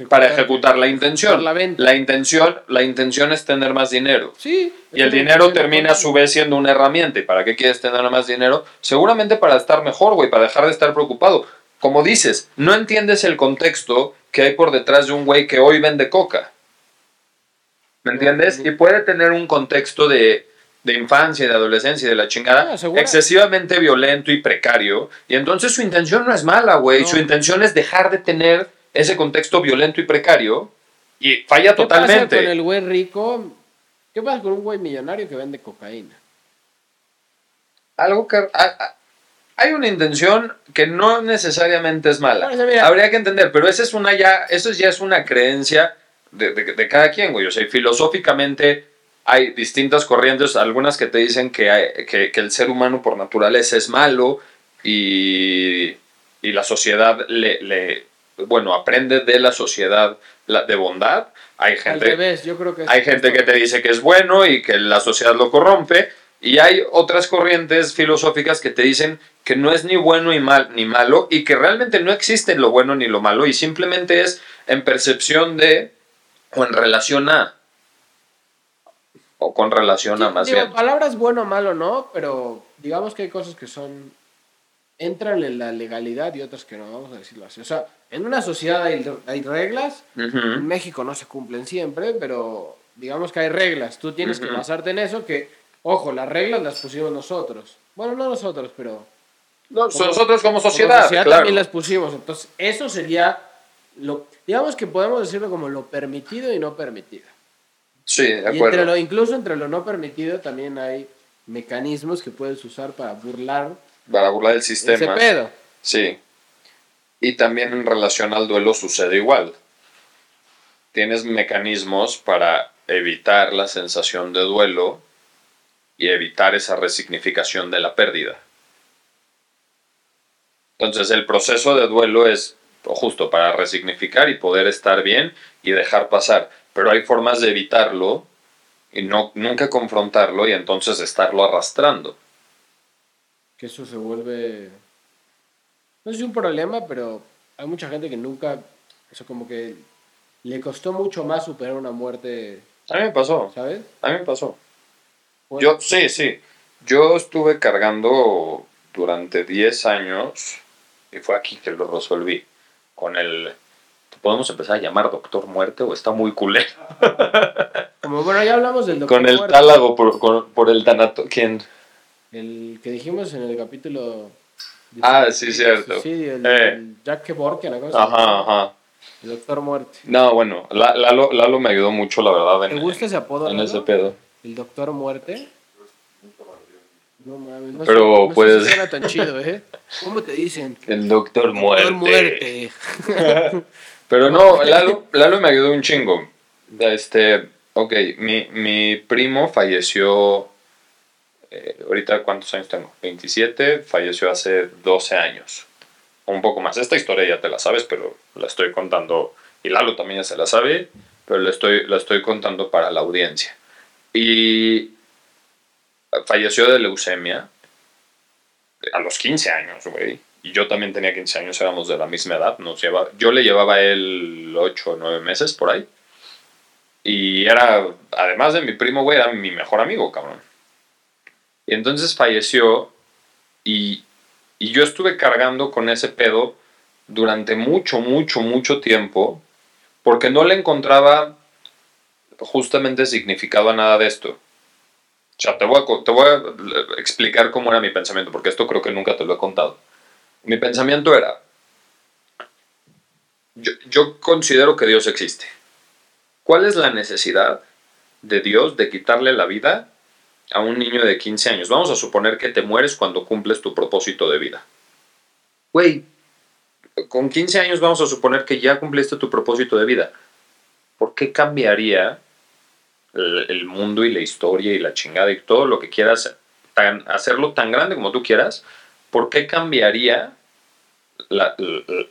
para ejecutar la intención.
La venta.
intención, la intención es tener más dinero.
Sí.
Y el dinero termina a su vez siendo una herramienta. ¿Y para qué quieres tener más dinero? Seguramente para estar mejor, güey, para dejar de estar preocupado. Como dices, no entiendes el contexto que hay por detrás de un güey que hoy vende coca. ¿Me entiendes? Y puede tener un contexto de, de infancia, de adolescencia y de la chingada
Ah,
excesivamente violento y precario. Y entonces su intención no es mala, güey.
No.
Su intención es dejar de tener ese contexto violento y precario. Y falla
¿Qué
totalmente.
pasa con el güey rico? ¿Qué pasa con un güey millonario que vende cocaína?
algo que hay una intención que no necesariamente es mala. Habría que entender, pero esa es una ya, eso ya es una creencia de, de- de cada quien, güey. O sea, filosóficamente hay distintas corrientes, algunas que te dicen que, hay- que, que el ser humano por naturaleza es malo y, y la sociedad le, le- bueno, aprende de la sociedad de bondad. Hay
Al
gente,
revés, yo creo que
hay gente que te dice que es bueno y que la sociedad lo corrompe. Y hay otras corrientes filosóficas que te dicen que no es ni bueno y mal, ni malo y que realmente no existe lo bueno ni lo malo y simplemente es en percepción de o en relación a o con relación a más
digo,
bien.
palabras bueno o malo no, pero digamos que hay cosas que son entran en la legalidad y otras que no, vamos a decirlo así. O sea, en una sociedad hay, hay reglas, en. México no se cumplen siempre, pero digamos que hay reglas. Tú tienes que basarte en eso, que, ojo, las reglas las pusimos nosotros. Bueno, no nosotros, pero
No,
Como-
nosotros como
como
sociedad, claro.
también las pusimos. Entonces, eso sería lo, digamos que podemos decirlo como lo permitido y no permitido.
Sí, de
Y entre
acuerdo.
lo, incluso entre lo no permitido también hay mecanismos que puedes usar para burlar
Para burlar el
ese
sistema.
pedo.
Sí. Y también en relación al duelo sucede igual. Tienes mecanismos para evitar la sensación de duelo y evitar esa resignificación de la pérdida. Entonces el proceso de duelo es justo para resignificar y poder estar bien y dejar pasar. Pero hay formas de evitarlo y no, nunca confrontarlo y entonces estarlo arrastrando.
Que eso se vuelve. No es un problema, pero hay mucha gente que nunca. Eso como que le costó mucho más superar una muerte,
A mí me pasó.
¿sabes?
A mí me pasó. Yo, sí, sí. Yo estuve cargando durante 10 años y fue aquí que lo resolví. Con el. ¿Podemos empezar a llamar Doctor Muerte o está muy culero?
Como bueno, ya hablamos del doctor
Con el
muerto,
tálago por, con- por el tanato. ¿Quién?
El que dijimos en el capítulo.
Ah, sí, cierto.
Sí, el,
Eh.
el Jack. ¿Cómo se llama?
Ajá, ajá.
El doctor muerte.
No, bueno, La- Lalo, Lalo me ayudó mucho, la verdad,
¿Te
en,
gusta ese apodo?
en
Lalo?
ese pedo.
El doctor muerte. No mames, no
Pero,
sé- no sé
pues-
si suena tan chido, ¿eh? ¿Cómo te dicen?
El Doctor
Doctor muerte.
Pero no, Lalo, Lalo me ayudó un chingo. Este, ok, mi, mi primo falleció, eh, ahorita cuántos años tengo, 27, falleció hace 12 años, un poco más. Esta historia ya te la sabes, pero la estoy contando, y Lalo también ya se la sabe, pero la estoy, la estoy contando para la audiencia. Y falleció de leucemia a los 15 años, güey. Y yo también tenía 15 años, éramos de la misma edad. Nos lleva, yo le llevaba a él 8 o 9 meses por ahí. Y era, además de mi primo, güey, era mi mejor amigo, cabrón. Y entonces falleció y, y yo estuve cargando con ese pedo durante mucho, mucho, mucho tiempo porque no le encontraba justamente significado a nada de esto. O sea, te voy, a, explicar cómo era mi pensamiento, porque esto creo que nunca te lo he contado. Mi pensamiento era, yo considero que Dios existe. ¿Cuál es la necesidad de Dios de quitarle la vida a un niño de 15 años? Vamos a suponer que te mueres cuando cumples tu propósito de vida. Güey, con 15 años vamos a suponer que ya cumpliste tu propósito de vida. ¿Por qué cambiaría el, el mundo y la historia y la chingada y todo lo que quieras, tan- hacerlo tan grande como tú quieras? ¿Por qué cambiaría la, la- la-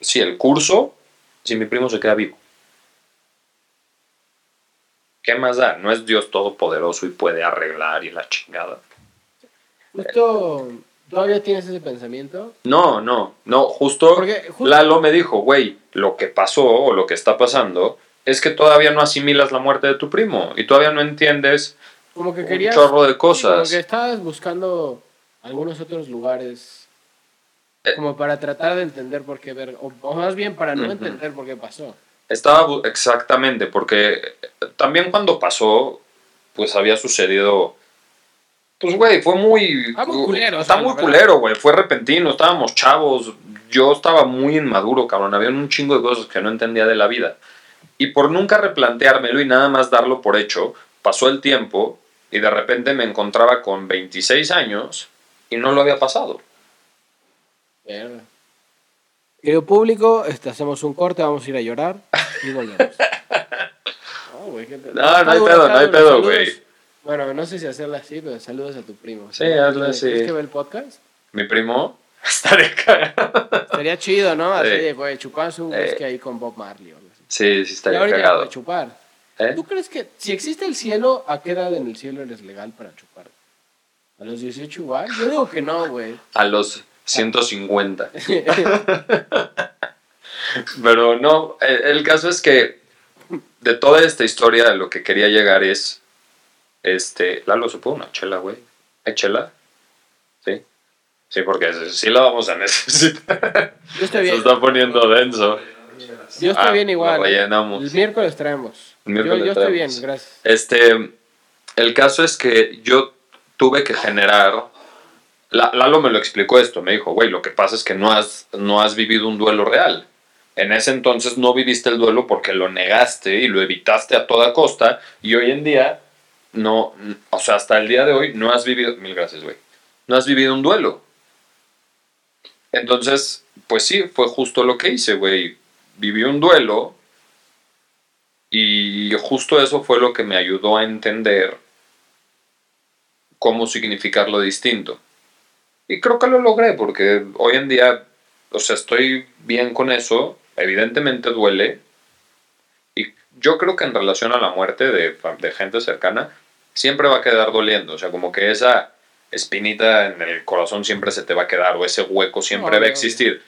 sí, el curso si mi primo se queda vivo? ¿Qué más da? No es Dios todopoderoso y puede arreglar y la chingada.
Justo, ¿todavía tienes ese pensamiento?
No, no, no, justo,
Porque justo-
Lalo me dijo, güey, lo que pasó o lo que está pasando es que todavía no asimilas la muerte de tu primo y todavía no entiendes
Como que
un
querías...
chorro de
sí, como
cosas.
que estabas buscando algunos otros lugares
Eh.
como para tratar de entender por qué ver, o, más bien para no entender por qué pasó.
Estaba exactamente, porque también cuando pasó, pues había sucedido. Pues, güey, fue muy.
Ah, muy culero, o
Está
sea,
muy culero, güey. Fue repentino, estábamos chavos. Yo estaba muy inmaduro, cabrón. Había un chingo de cosas que no entendía de la vida. Y por nunca replanteármelo y nada más darlo por hecho, pasó el tiempo y de repente me encontraba con 26 años y no lo había pasado.
Verga. Querido público, este, hacemos un corte, vamos a ir a llorar y volvemos. No, güey, qué pedo.
No, no
Está
hay
duro,
pedo, no hay pedo, güey.
Bueno, no sé si hacerla así, pero saludos a tu primo.
Sí, hazle así.
¿Crees que ve el podcast?
Mi primo está de cagado.
Estaría chido, ¿no? Así
Sí.
de, güey, chuparse un
Eh.
whisky ahí con Bob Marley o algo así.
Sí, sí, estaría
ahorita
cagado.
de chupar.
¿Eh?
¿Tú crees que si existe el cielo, a qué edad en el cielo eres legal para chupar? ¿A los 18 igual? Yo digo que no, güey.
A los 150. Pero no, el, el caso es que de toda esta historia lo que quería llegar es, este, Lalo, supo una chela, güey. ¿Hay chela? Sí. Sí, porque sí lo vamos a necesitar.
Yo estoy
Se
bien.
está poniendo denso.
Yo estoy
Ah,
bien igual. ¿eh?
rellenamos.
El miércoles traemos.
El miércoles
yo yo estoy bien,
traemos.
gracias.
Este, el caso es que yo tuve que generar. La- Lalo me lo explicó esto, me dijo, güey, lo que pasa es que no has, no has vivido un duelo real. En ese entonces no viviste el duelo porque lo negaste y lo evitaste a toda costa y hoy en día no, o sea, hasta el día de hoy no has vivido, mil gracias, güey, no has vivido un duelo. Entonces, pues sí, fue justo lo que hice, güey. Viví un duelo y justo eso fue lo que me ayudó a entender cómo significarlo distinto. Y creo que lo logré porque hoy en día, o sea, estoy bien con eso. Evidentemente duele. Y yo creo que en relación a la muerte de, de gente cercana, siempre va a quedar doliendo. O sea, como que esa espinita en el corazón siempre se te va a quedar o ese hueco siempre va a existir.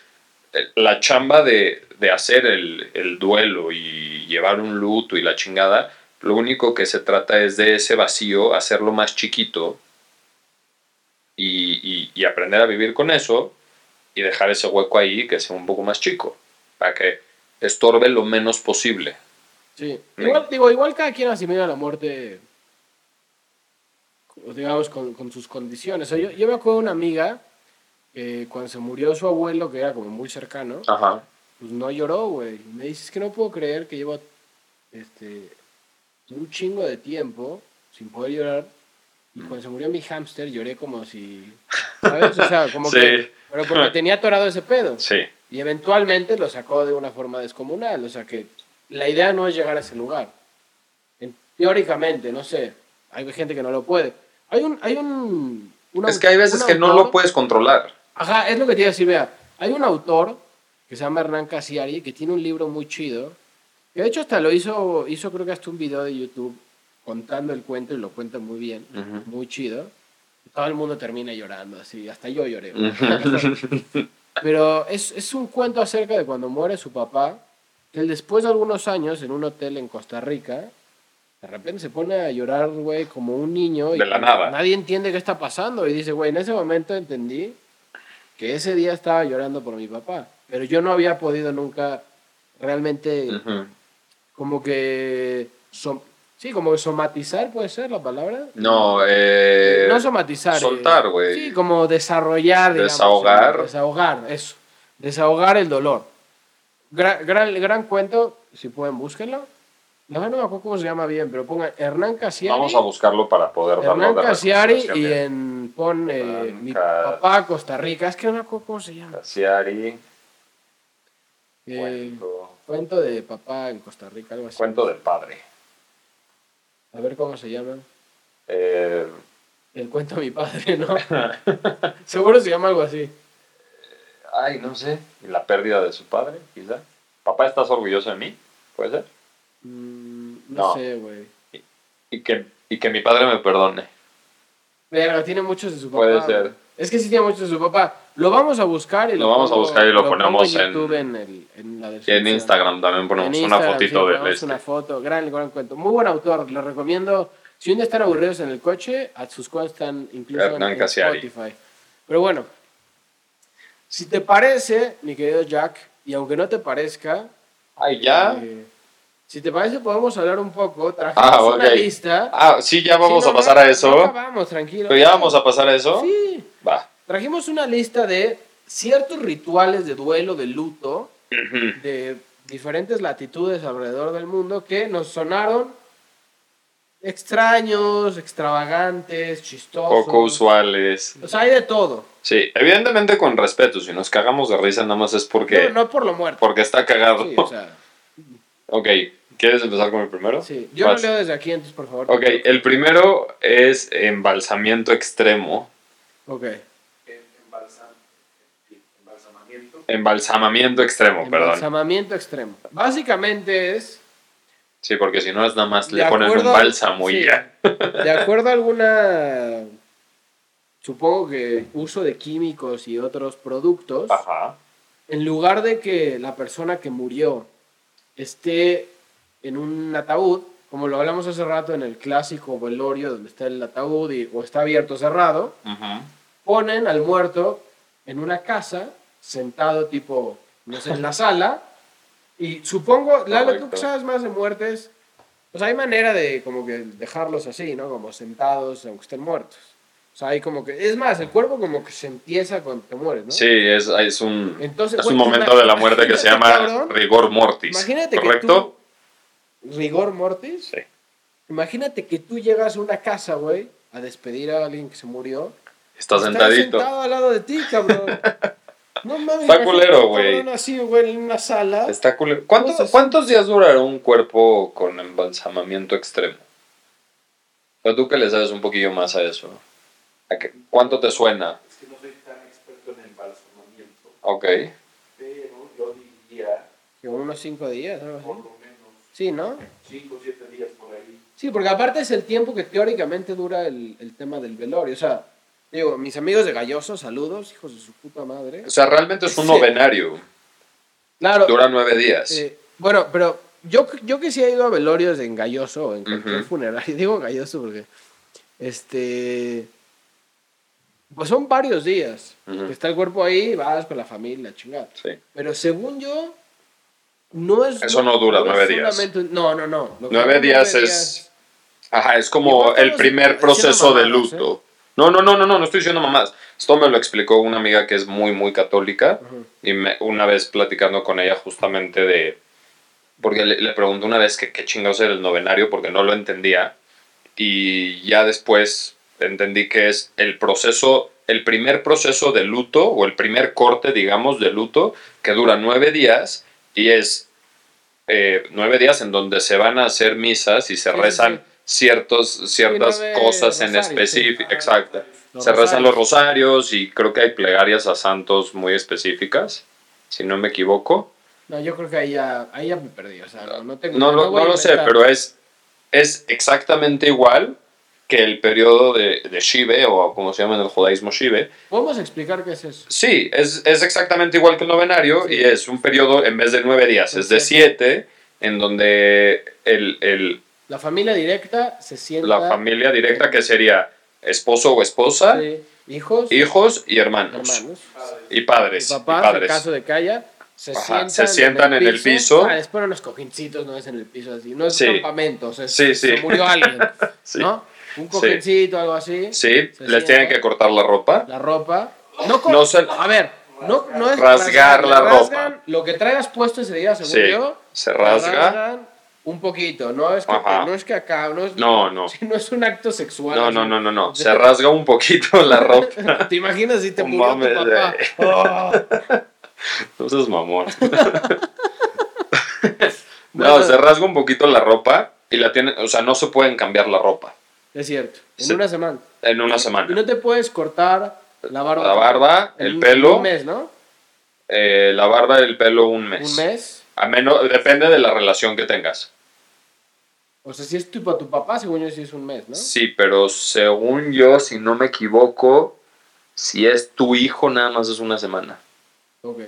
Eh, La chamba de, de hacer el, el duelo y llevar un luto y la chingada, lo único que se trata es de ese vacío, hacerlo más chiquito y, y- y aprender a vivir con eso y dejar ese hueco ahí que sea un poco más chico, para que estorbe lo menos posible.
Sí.
Me-
Igual, digo, igual cada quien asimila la muerte, digamos, con, con sus condiciones. O sea, yo, yo me acuerdo de una amiga que cuando se murió su abuelo, que era como muy cercano,
Ajá.
pues no lloró, güey. Me dice, es que no puedo creer que llevo este, un chingo de tiempo sin poder llorar. Y cuando se murió mi hámster lloré como si, ¿sabes? O sea, como
Sí.
que, pero porque tenía atorado ese pedo.
Sí.
Y eventualmente lo sacó de una forma descomunal. O sea que la idea no es llegar a ese lugar. En- teóricamente, no sé. Hay gente que no lo puede. Hay un... Hay un,
Es que hay veces que no lo puedes controlar.
Ajá, es lo que te iba a decir, vea. Hay un autor que se llama Hernán Casiari que tiene un libro muy chido. Que de hecho hasta lo hizo, hizo creo que hasta un video de YouTube contando el cuento y lo cuenta muy bien, muy chido. Todo el mundo termina llorando, así, hasta yo lloré. Pero es, es un cuento acerca de cuando muere su papá, que él después de algunos años en un hotel en Costa Rica, de repente se pone a llorar, güey, como un niño. Y
De la nada.
Nadie entiende qué está pasando. Y dice, güey, en ese momento entendí que ese día estaba llorando por mi papá. Pero yo no había podido nunca realmente, como que... som- sí, como que somatizar, puede ser la palabra.
No, eh,
no somatizar. eh,
soltar, güey.
Sí, como desarrollar. digamos,
Desahogar.
eh, Desahogar, eso. Desahogar el dolor. Gran, gran, gran cuento, si pueden, búsquenlo. La verdad no me acuerdo cómo se llama bien, pero pongan Hernán Casiari.
Vamos a buscarlo para poder darlo
Hernán
de
Casiari y
bien.
en pon eh, mi papá Costa Rica. Es que no me acuerdo cómo se llama.
Casiari,
Eh,
cuento,
cuento de papá en Costa Rica, algo así.
cuento del padre.
A ver cómo se llama.
Eh,
El cuento de mi padre, ¿no? Seguro se llama algo así.
ay, no sé. ¿Y la pérdida de su padre, quizá? ¿Papá, estás orgulloso de mí? ¿Puede ser?
Mm, no,
No.
sé, güey.
Y que, y que mi padre me perdone.
Pero tiene muchos de su papá.
Puede ser.
Es que sí tiene muchos de su papá. Lo vamos a buscar y lo,
Lo vamos a buscar y lo ponemos en-
YouTube en, el, en la
en Instagram también ponemos una fotito
sí,
del
ponemos
este.
una foto. Gran, gran cuento. Muy buen autor. Les recomiendo. Si un día están aburridos en el coche, a sus cuentos están incluso en,
Hernán
en
Casiari.
Spotify. Pero bueno, si te parece, mi querido Jack, y aunque no te parezca,
Ay, ¿ya?
eh, si te parece, podemos hablar un poco. Trajimos
Ah, ok.
una lista.
Ah, sí, ya vamos a pasar
no,
a eso.
No acabamos, tranquilo.
Pero ya vamos a pasar a eso.
Sí. Trajimos una lista de ciertos rituales de duelo, de luto, de diferentes latitudes alrededor del mundo que nos sonaron extraños, extravagantes, chistosos.
Poco usuales.
O sea, hay de todo.
Sí, evidentemente con respeto. Si nos cagamos de risa, nada más es porque,
No, no por lo muerto.
porque está cagado.
Sí, o sea,
Ok, ¿quieres empezar con el primero?
sí. Yo
Vas.
lo leo desde aquí, entonces, por favor.
Ok, el primero es embalsamiento extremo.
Ok.
Embalsamamiento.
Embalsamamiento extremo, perdón.
Embalsamamiento extremo. Básicamente es,
Sí, porque si no es nada más le ponen un bálsamo y
sí.
ya.
de acuerdo a alguna, supongo que uso de químicos y otros productos,
Ajá.
en lugar de que la persona que murió esté en un ataúd, como lo hablamos hace rato en el clásico velorio donde está el ataúd y- o está abierto o cerrado, ponen al muerto en una casa, sentado tipo, no sé, en la sala, y supongo, Lalo, tú que sabes más de muertes, pues hay manera de como que dejarlos así, ¿no? Como sentados, aunque estén muertos. O sea, hay como que, es más, el cuerpo como que se empieza cuando te mueres, ¿no?
Sí, es, es un,
Entonces,
es un momento de la muerte que se llama
cabrón,
rigor mortis.
Imagínate
¿Correcto?
que tú, rigor mortis,
Sí.
imagínate que tú llegas a una casa, güey, a despedir a alguien que se murió.
Está
Está
sentadito.
sentado al lado de ti, cabrón. No mames.
Está culero, güey.
güey, en una sala.
Está. ¿Cuántos,
Entonces-
¿Cuántos días durará un cuerpo con embalsamamiento extremo? O tú que le sabes un poquillo más a eso. ¿A qué- ¿Cuánto te suena?
Es que no soy tan experto en embalsamamiento,
Ok.
pero yo diría
Que unos cinco días, algo
por
así.
lo menos
Sí, ¿no?
5 o 7 días por ahí.
Sí, porque aparte es el tiempo que teóricamente dura el, el tema del velorio. O sea, digo, mis amigos de Galloso, saludos, hijos de su puta madre.
O sea, realmente es un
Sí.
novenario.
Claro.
Dura nueve días.
Eh, bueno, pero yo, yo que sí he ido a velorios en Galloso o en cualquier
Ujú.
funerario, digo Galloso porque, este, pues son varios días. Está el cuerpo ahí, vas con la familia, chingada.
Sí.
Pero según yo, no es...
Eso no dura nueve días.
un- No, no, no.
Nueve días es. Ajá, es como el primer proceso de
¿eh?
No, no, no, no, no, no estoy diciendo mamás. Esto me lo explicó una amiga que es muy, muy católica.
Ujú.
Y me- una vez platicando con ella justamente de... Porque le, le pregunté una vez que qué chingados era el novenario porque no lo entendía. Y ya después entendí que es el proceso, el primer proceso de luto o el primer corte, digamos, de luto que dura nueve días y es eh, nueve días en donde se van a hacer misas y se
sí,
rezan
sí.
Ciertos, ciertas cosas en
rosarios,
específico. Exacto.
Los
se rezan los
rosarios.
rosarios y creo que hay plegarias a santos muy específicas, si no me equivoco.
No, yo creo que ahí ya, ahí ya me perdí. O sea, no, no tengo...
No, no
a
lo sé, pero es, es exactamente igual que el periodo de, de Shive, o como se llama en el judaísmo Shive.
¿Podemos explicar qué es eso?
Sí, es, es exactamente igual que el novenario
Sí.
y es un periodo en vez de nueve días,
es
de siete, en donde el, el-
La familia directa se sienta...
la familia directa, que sería esposo o esposa,
Sí, hijos,
hijos y hermanos,
hermanos.
y padres.
Y
y
papás, en
padres.
caso de que haya, se
Ajá,
sientan,
se sientan en el piso.
Ah, les ponen unos cojincitos, no es en el piso así. No es
Sí.
campamento, o sea, es-
Sí,
se murió alguien. ¿no? Un cojincito, algo así.
Sí, les
sientan.
tienen que cortar la ropa.
La ropa. No, con-
No se-
A ver, no, no es
Rasgar la
rasgan
ropa.
Lo que traigas puesto ese día, según yo.
se
la
rasga.
Un poquito. No es que,
Ajá.
no es que acá, no es,
No, no.
no es un acto sexual.
No, no, no, no, no. Se rasga un poquito la ropa.
¿Te imaginas si te
No
murió
mames,
tu papá? Oh.
Seas mamón.
Bueno.
No, se rasga un poquito la ropa y la tienen, o sea, no se pueden cambiar la ropa
Es cierto. En
Sí.
una semana.
en una
Y
semana.
no te puedes cortar la barba.
La barba, el pelo.
Un mes, ¿no?
Eh, la barba, el pelo, un mes.
Un mes.
A menos, depende de la relación que tengas.
O sea, si es tipo tu papá, según yo sí es un mes, ¿no?
Sí, pero según yo, si no me equivoco, si es tu hijo, nada más es una semana.
Ok.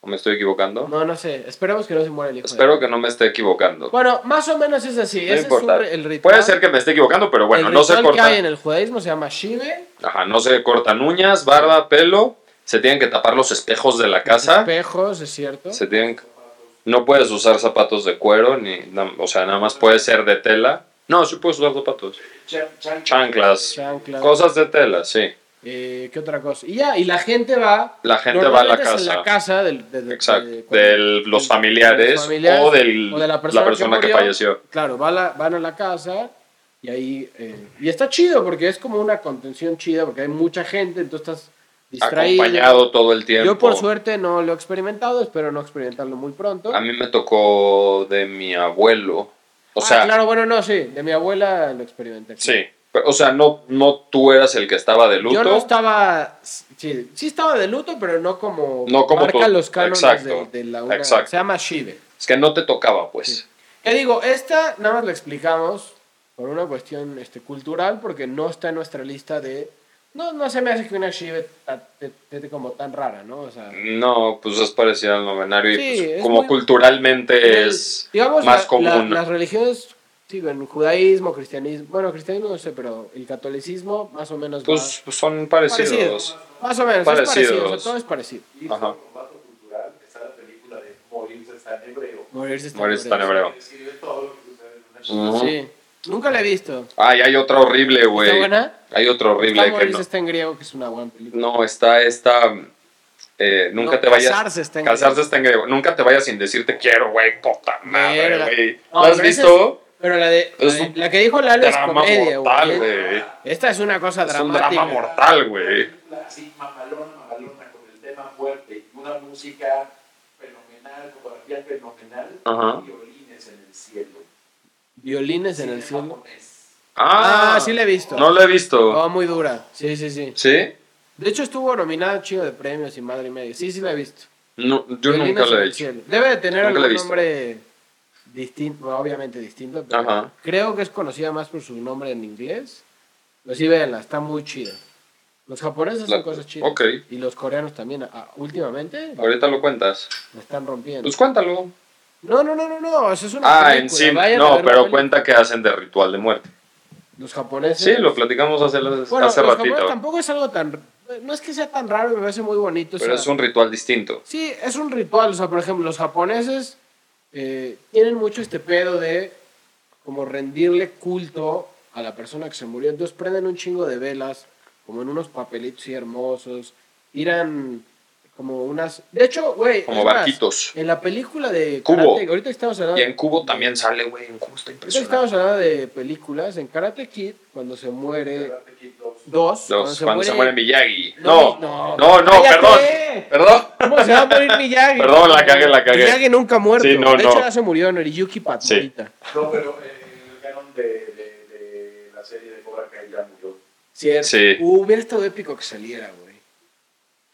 ¿O me estoy equivocando?
No, no sé. Esperemos que no se muera el hijo. de-
Espero que no me esté equivocando.
Bueno, más o menos es así.
no
Ese es
importa.
un re- el ritual.
Puede ser que me esté equivocando, pero bueno,
el
no se
ritual que
corta.
hay en el judaísmo se llama Shive.
Ajá, no se cortan uñas, barba, pelo. Se tienen que tapar los espejos de la casa.
Espejos, es cierto.
Se tienen, no puedes usar zapatos de cuero, ni, o sea, nada más puede ser de tela. No, sí puedes usar zapatos.
Chan- chan-
Chanclas,
Chanclas.
cosas de tela, sí.
Eh, ¿Qué otra cosa? Y ya, y la gente va.
La gente va a la
en
casa.
la casa del, de, de-
Exacto,
de-
de los familiares,
los familiares
o, del,
o de
la
la
persona, que,
murió.
falleció.
Claro, va a la- van a la casa y ahí. eh, y está chido porque es como una contención chida porque hay mucha gente, entonces estás distraído.
Acompañado todo el tiempo.
Yo por suerte no lo he experimentado, espero no experimentarlo muy pronto.
A mí me tocó de mi abuelo. O
Ah,
sea,
claro, bueno, no, sí, de mi abuela lo experimenté.
sí. Pero, O sea, no, no tú eras el que estaba de luto.
Yo no estaba, sí, sí estaba de luto, pero no como,
No como
marca
tú.
los cánones
Exacto,
de, de la una,
exacto.
se llama Shive.
Es que no te tocaba, pues.
Que digo, esta nada más la explicamos por una cuestión este, cultural, porque no está en nuestra lista de... No, no se me hace que una te- te como tan rara, ¿no? O sea,
No, pues es parecido al novenario
Sí,
y pues,
es
como
muy-
culturalmente
el-
es
digamos,
más
la-
común.
la- las religiones Sí, en judaísmo, cristianismo, bueno, cristianismo no sé, pero el catolicismo más o menos
Pues,
va-
pues son parecidos.
Más o menos, es parecido, o
Parecidos.
sea, todo es parecido.
Ajá.
su formato cultural está la película de Morirse está en hebreo.
Morirse está
Morirse está en hebreo.
Que sucede en
Ujú.
Sí, nunca la he visto.
Ay, hay otra horrible, güey.
¿Está buena?
Hay otra horrible
Está
que no.
está en griego, que es una buena película.
No, está esta. eh, nunca
No,
te vayas.
Casarse está en
Casarse
griego.
está en griego. Nunca te vayas sin decirte quiero, güey. Puta madre, güey.
No,
¿La has visto?
Pero la de, la,
Es
de-
un
la que dijo Lalo es
Drama
comedia,
mortal,
güey. Esta es una cosa
Es un
dramática.
drama mortal, güey.
así mamalona, mamalona, con el tema fuerte una música fenomenal, fotografía fenomenal,
Ajá.
violines en el cielo.
Violines en el cielo.
japonés.
Ah, sí la he visto.
No la he visto.
Oh, muy dura. Sí, sí, sí.
¿Sí?
De hecho, estuvo nominada un chingo de premios y madre y media. Sí, sí la he visto.
No, yo
Violines
nunca la he hecho.
Debe de tener
Nunca
algún nombre distinto, obviamente distinto, pero
Ajá.
creo que es conocida más por su nombre en inglés. Pero sí, véanla, está muy chida. Los japoneses hacen
La-
cosas chidas.
ok.
Y los coreanos también, ah, últimamente,
Ahorita lo cuentas.
la están rompiendo.
Pues cuéntalo.
No, no, no, no, no, eso es una
Ah, en sí.
vayan
No, pero
película.
cuenta que hacen de ritual de muerte.
Los japoneses.
Sí, lo platicamos hace,
Bueno,
hace
los
ratito.
tampoco es algo tan... No es que sea tan raro, me parece muy bonito. o
Pero
sea,
es un ritual distinto.
Sí, es un ritual. O sea, por ejemplo, los japoneses eh, tienen mucho este pedo de como rendirle culto a la persona que se murió. Entonces prenden un chingo de velas, como en unos papelitos y hermosos. Tiran como unas... De hecho, güey...
Como
es más,
barquitos.
en la película de
Cubo.
Karate, ahorita estamos hablando...
Y en Cubo también sale, güey. En Cubo está
Ahorita
impresionante.
estamos hablando de películas. En Karate Kid, cuando se muere...
Karate Kid 2.
Dos.
Dos, cuando se muere Miyagi.
No,
No,
no.
no, no,
¡Cállate!
perdón. Perdón.
¿Cómo se va a morir Miyagi?
Perdón, la cagué, la cagué.
Miyagi nunca muerto.
Sí, no,
de
no.
hecho, ya se murió Noriyuki Patsuhita.
No, pero eh, el canon de, de, de la serie de Cobra Kai ya murió.
Cierto.
Sí.
Uh, hubiera estado épico que saliera, güey.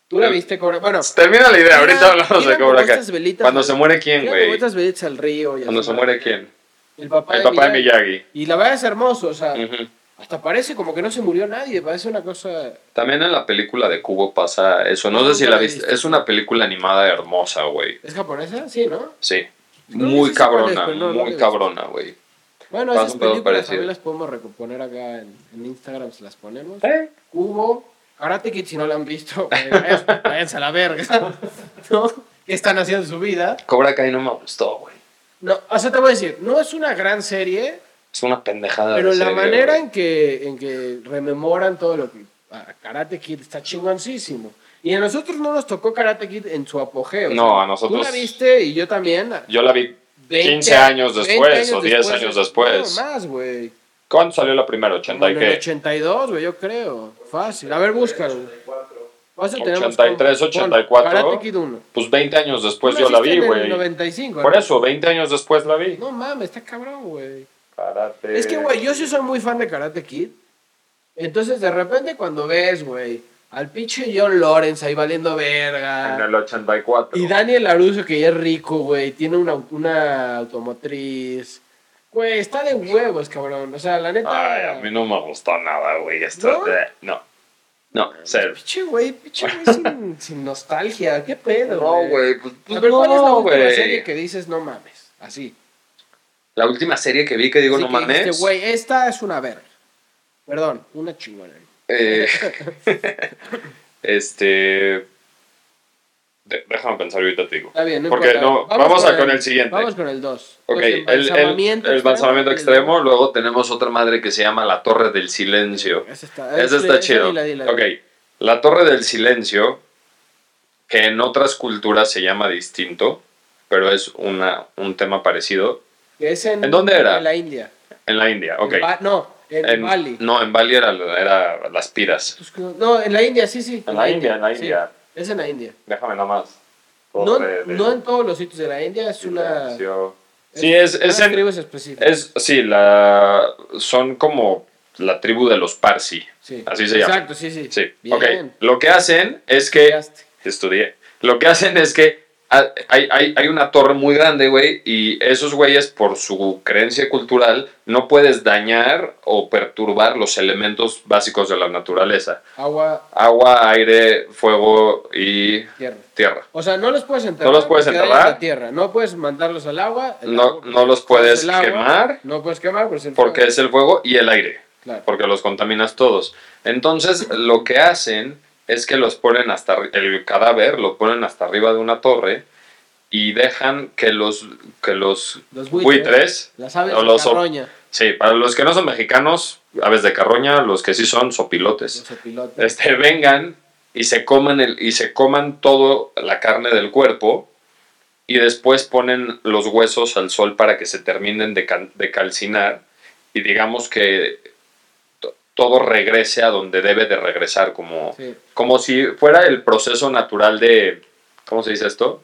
¿Tú la viste, Cobra? Bueno,
Termina la idea, ahorita hablamos de Cobra Kai. Cuando
al-
se muere quién, güey.
estas velitas al río. y
Cuando se muere quién.
El papá,
El
de,
papá de
Miyagi.
Miyagi.
Y la verdad es hermoso, o sea, hasta parece como que no se murió nadie, parece una cosa...
También en la película de Cubo pasa eso. No
No,
sé si la viste. Es una película animada hermosa, güey.
¿Es japonesa? Sí, ¿no?
Sí.
No,
Muy cabrona,
no,
muy cabrona, güey.
Bueno, esas películas también las podemos recomponer acá en, en Instagram, se las ponemos.
¿Eh?
Cubo, Karate Kid, si no la han visto, eh, váyanse, a la verga. ¿No? ¿Qué están haciendo en su vida?
Cobra Kai no me gustó, güey.
No, o sea, te voy a decir, no es una gran serie,
Es una pendejada.
pero
de
la
serie,
manera
güey.
en que, en que rememoran todo lo que... a Karate Kid está chingoncísimo. Y a nosotros no nos tocó Karate Kid en su apogeo. o
No,
sea,
a nosotros-
Tú la viste y yo también.
Yo la vi
20
15 años
20
después o 10 años después.
No, más, güey.
¿Cuándo salió la primera?
Como
¿80 y
en el
qué?
82, güey, yo creo. Fácil. A ver, búscalo.
84.
Vas a tener
83, 84.
Karate Kid 1.
Pues 20 años después yo la vi,
en
güey.
95.
Por eso, 20 años después la vi.
No mames, está cabrón, güey.
Karate.
Es que, güey, yo sí soy muy fan de Karate Kid. Entonces, de repente, cuando ves, güey, al pinche John Lawrence ahí valiendo
En
verga.
el 84.
Y Daniel LaRusso, que ya es rico, güey, tiene una, una automotriz. Güey, está de huevos, cabrón. O sea, la neta.
Ay, a mí no me gustó nada, güey. Esto,
¿No?
eh, no. No, cero.
Pinche güey, pinche güey sin, sin nostalgia. ¿Qué pedo,
No, güey. Pues,
A
pues
ver, ¿cuál es la
no,
última serie que dices no mames? Así.
La última serie que vi que digo
Así
no
que dijiste,
mames.
Güey, esta es una verga. Perdón, una chingona.
eh, este. De- déjame pensar ahorita, te digo.
Está bien, no
Porque
importa.
no, vamos, a con el siguiente.
Vamos con el 2.
Ok, el, el, el balsamamiento extremo, luego tenemos otra madre que se llama la Torre del Silencio.
Ese está,
Ese está chido.
dila, dila,
Ok, la Torre del Silencio, que en otras culturas se llama distinto, pero es una, un tema parecido,
es en,
¿En dónde era?
En la India.
en la India, ok.
En no, en,
En-
Bali.
No, en Bali era, era las piras.
No, en la India, sí, sí.
En la India, en la
sí.
India.
es en la India.
Déjame nada más.
No,
del
no en todos los sitios de la India, es una.
Silencio. Sí, es, es, en-
tribus específicas.
es, sí, la, son como la tribu de los Parsi.
Sí.
así se llama.
Exacto, sí, sí.
Sí,
Bien.
ok. Lo que hacen es que
Estudiaste.
estudié. Lo que hacen es que hay, hay, hay una torre muy grande, güey, y esos güeyes, por su creencia cultural, no puedes dañar o perturbar los elementos básicos de la naturaleza.
Agua,
Agua, aire, fuego y
tierra.
tierra.
O sea, no los puedes enterrar.
No los puedes enterrar.
en la tierra. No puedes mandarlos al agua.
No-
agua,
no los puedes
agua,
quemar.
No puedes quemar porque es el
Porque
fuego.
es el fuego y el aire.
Claro.
porque los contaminas todos. Entonces, lo que hacen es que los ponen hasta el cadáver lo ponen hasta arriba de una torre y dejan que los que los,
Los
buitres,
buitres, Las aves
o
de
los
carroña,
sí, para los que no son mexicanos, aves de carroña, los que sí son sopilotes,
los opilotes.
este vengan y se coman el y se coman todo la carne del cuerpo y después ponen los huesos al sol para que se terminen de, cal- de calcinar y digamos que todo regrese a donde debe de regresar como
Sí.
como si fuera el proceso natural de, ¿cómo se dice esto?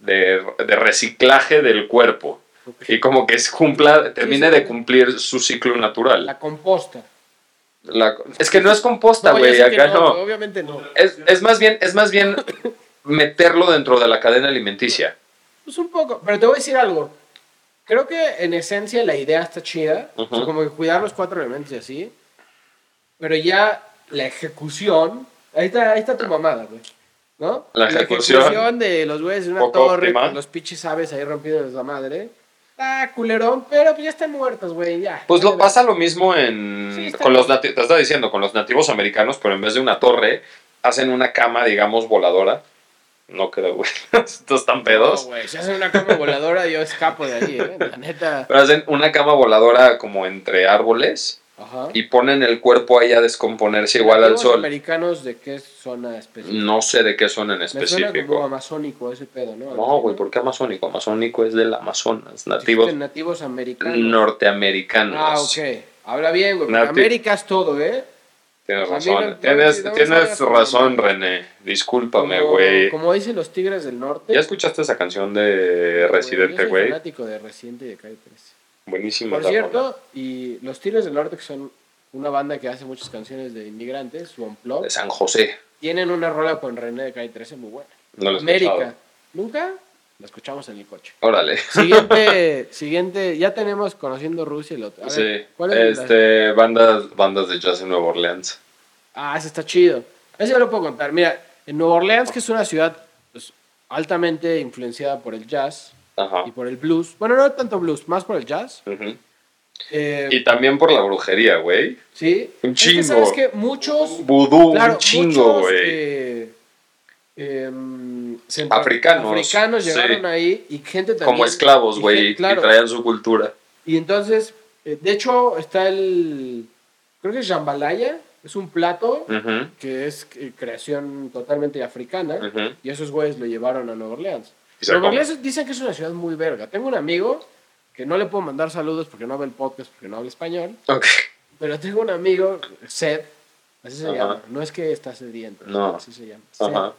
De, de reciclaje del cuerpo. Y como que cumpla, termine de cumplir su ciclo natural.
La composta.
La- es que no es composta,
No,
güey,
que
acá no.
Obviamente no.
Es, es más bien, es más bien meterlo dentro de la cadena alimenticia.
Pues un poco. Pero te voy a decir algo. Creo que en esencia la idea está chida. o sea,
Ujú.
como que cuidar los cuatro elementos y así. Pero ya la ejecución. Ahí está, ahí está tu mamada, güey. ¿No?
La ejecución.
de los güeyes en una torre
óptima.
con los pinches aves ahí rompiendo la madre. Ah, culerón, pero pues ya están muertos, güey, ya.
Pues lo pasa lo mismo en
Sí, está
con los
bien.
te estaba diciendo con los nativos americanos, pero en vez de una torre hacen una cama, digamos, voladora. No creo, güey. Estos están
No,
pedos.
güey, si hacen una cama voladora, yo escapo de ahí, ¿eh? La neta.
pero hacen una cama voladora como entre árboles
Ajá.
y ponen el cuerpo ahí a descomponerse igual al
¿Nativos
sol.
americanos de qué zona específica?
No sé de qué son en
Me suena como
específico.
amazónico ese pedo, ¿no?
No, güey, ¿por qué amazónico? Amazónico es del Amazonas, nativos
nativos americanos.
norteamericanos.
Ah, ok. Habla bien, güey.
Nati-
América es todo, ¿eh?
Tienes
no-
razón.
no-
Tienes,
no
tienes razón,
mamadas.
René. Discúlpame,
Como-
güey.
Como dicen los tigres del norte.
¿Ya escuchaste esa canción de Residente, güey?
fanático de Residente y de Calle 13.
Buenísima
Por cierto, y los Tigres del Norte, que son una banda que hace muchas canciones de inmigrantes, su
De San José.
tienen una rola con René de Calle 13 muy buena.
No lo
América. ¿Nunca? La escuchamos en el coche.
Órale.
Siguiente, siguiente, ya tenemos conociendo Rusia y lo otro.
Sí.
¿cuál es
Este, bandas, bandas de jazz en Nueva Orleans.
Ah, ese está chido. Ese ya lo puedo contar. Mira, en Nueva Orleans, que es una ciudad pues, altamente influenciada por el jazz
Ajá.
y por el blues. Bueno, no tanto blues, más por el jazz.
Ujú.
Eh,
Y también por la brujería, güey.
sí.
un
Es que,
chingo.
¿Sabes que Muchos
Vudú,
Claro,
un chingo, güey.
eh, centro-
Africanos,
africanos
sí.
llegaron ahí y gente también.
Como esclavos,
y
güey. Y,
claro.
traían su cultura.
Y entonces, eh, de hecho, está el. Creo que es jambalaya. Es un plato
Ujú,
que es eh, creación totalmente africana.
ujú.
Y esos güeyes lo llevaron a Nueva Orleans.
Come.
Orleans dicen que es una ciudad muy verga. Tengo un amigo que no le puedo mandar saludos porque no ve el podcast, porque no habla español.
Ok.
Pero tengo un amigo, Seth, así se llama. No es que está sediento,
No.
así se llama. Seth.
Ajá.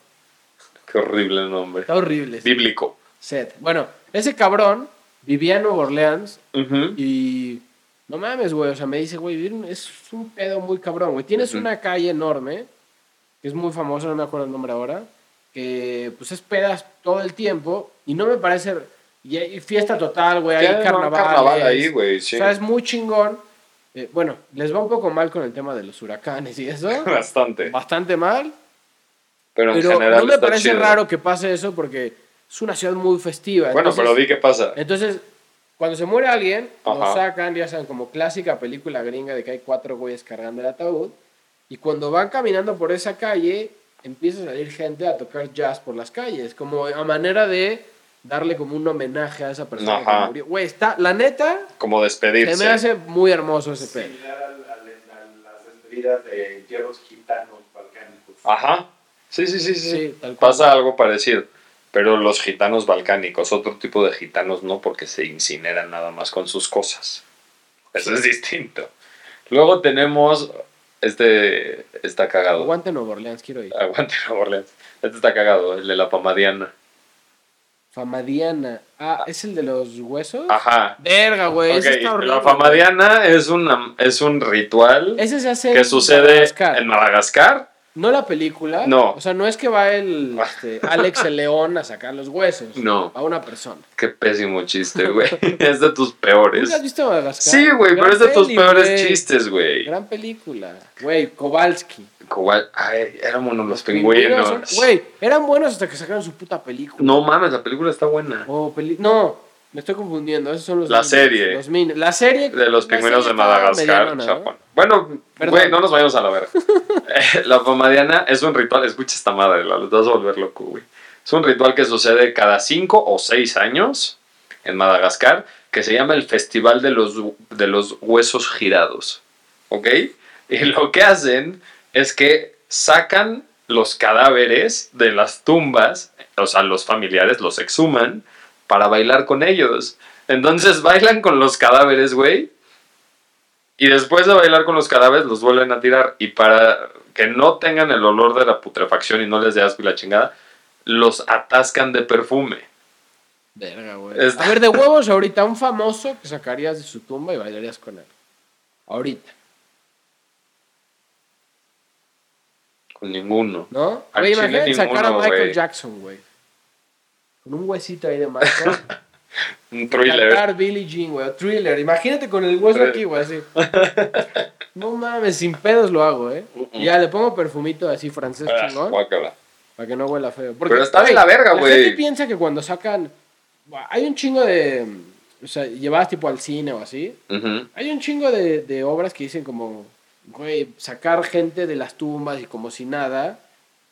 Qué horrible nombre.
Está horrible. sí.
Bíblico.
Seth. Bueno, ese cabrón vivía en Nueva Orleans
Ujú.
y no mames, güey. O sea, me dice, güey, es un pedo muy cabrón, güey. Tienes una calle enorme, que es muy famosa, no me acuerdo el nombre ahora, que pues es pedas todo el tiempo y no me parece. Y hay fiesta total, güey. Hay carnaval.
carnaval ahí, güey, sí.
O sea, es muy chingón. Eh, bueno, les va un poco mal con el tema de los huracanes y eso.
Bastante.
Bastante mal.
Pero en
Pero
general
no me
está
parece
chido.
raro que pase eso porque es una ciudad muy festiva.
Bueno,
Entonces-
pero di qué pasa.
entonces, cuando se muere alguien, lo
Ajá.
sacan, ya saben, como clásica película gringa de que hay cuatro güeyes cargando el ataúd. Y cuando van caminando por esa calle, empieza a salir gente a tocar jazz por las calles, como a manera de darle como un homenaje a esa persona
Ajá.
que murió. Güey, está, la neta,
Como
se
despedirse.
me hace muy hermoso ese pedo.
Similar a las despedidas de entierros gitanos balcánicos.
Ajá. Sí, sí, sí, sí.
Sí, tal cual.
Pasa algo parecido. Pero los gitanos balcánicos, otro tipo de gitanos no, porque se incineran nada más con sus cosas. Eso es distinto. Luego tenemos. Este está cagado.
Aguante Nueva Orleans, quiero ir.
Aguante Nueva Orleans. Este está cagado, el de la pamadiana.
Famadiana. Ah, ¿es el de los huesos?
Ajá.
Verga, güey,
Ok,
ese está horrible.
la famadiana es, una, es un ritual
Ese se hace
que
en
sucede
Madagascar.
en Madagascar
No la película.
No.
O sea, no es que va el este, Alex el León a sacar los huesos.
No.
A una persona.
Qué pésimo chiste, güey. es de tus peores.
¿Nunca has visto Madagascar?
Sí, güey, pero es de tus peores chistes, güey.
Gran película. Güey, Kowalski.
Cobal- Ay, éramos los
Pingüinos
pingüinos.
Güey, eran buenos hasta que sacaron su puta película.
No mames, la película está buena.
O peli- no, me estoy confundiendo. Esos son los
La serie.
Los. La serie.
De los pingüinos de Madagascar. Japón. Bueno, güey, no nos vayamos a la verga. Eh, la pomadiana es un ritual, escucha esta madre, la vas a volver loco, güey. Es un ritual que sucede cada cinco o seis años en Madagascar, que se llama el Festival de los, de los Huesos Girados. ¿Ok? Y lo que hacen es que sacan los cadáveres de las tumbas, o sea, los familiares los exhuman para bailar con ellos. Entonces bailan con los cadáveres, güey. Y después de bailar con los cadáveres los vuelven a tirar. Y para que no tengan el olor de la putrefacción y no les dé asco y la chingada, los atascan de perfume.
Verga, güey.
Está-
A ver, de huevos, ahorita un famoso que sacarías de su tumba y bailarías con él. Ahorita,
Con ninguno.
¿no? Güey, imagínate sacar a Michael. Jackson, güey. Con un huesito ahí de Michael.
Un thriller.
Cantar Billie Jean, güey. Thriller. Imagínate con el hueso aquí, güey, así. No mames, sin pedos lo hago, ¿eh? Y ya le pongo perfumito así francés
Ah,
chingón.
guácala.
Para que no huela feo. Porque,
Pero está de la verga,
La
güey.
gente piensa que cuando sacan. Hay un chingo de. O sea, llevadas tipo al cine o así. Hay un chingo de, de obras que dicen como. Güey, sacar gente de las tumbas y como si nada.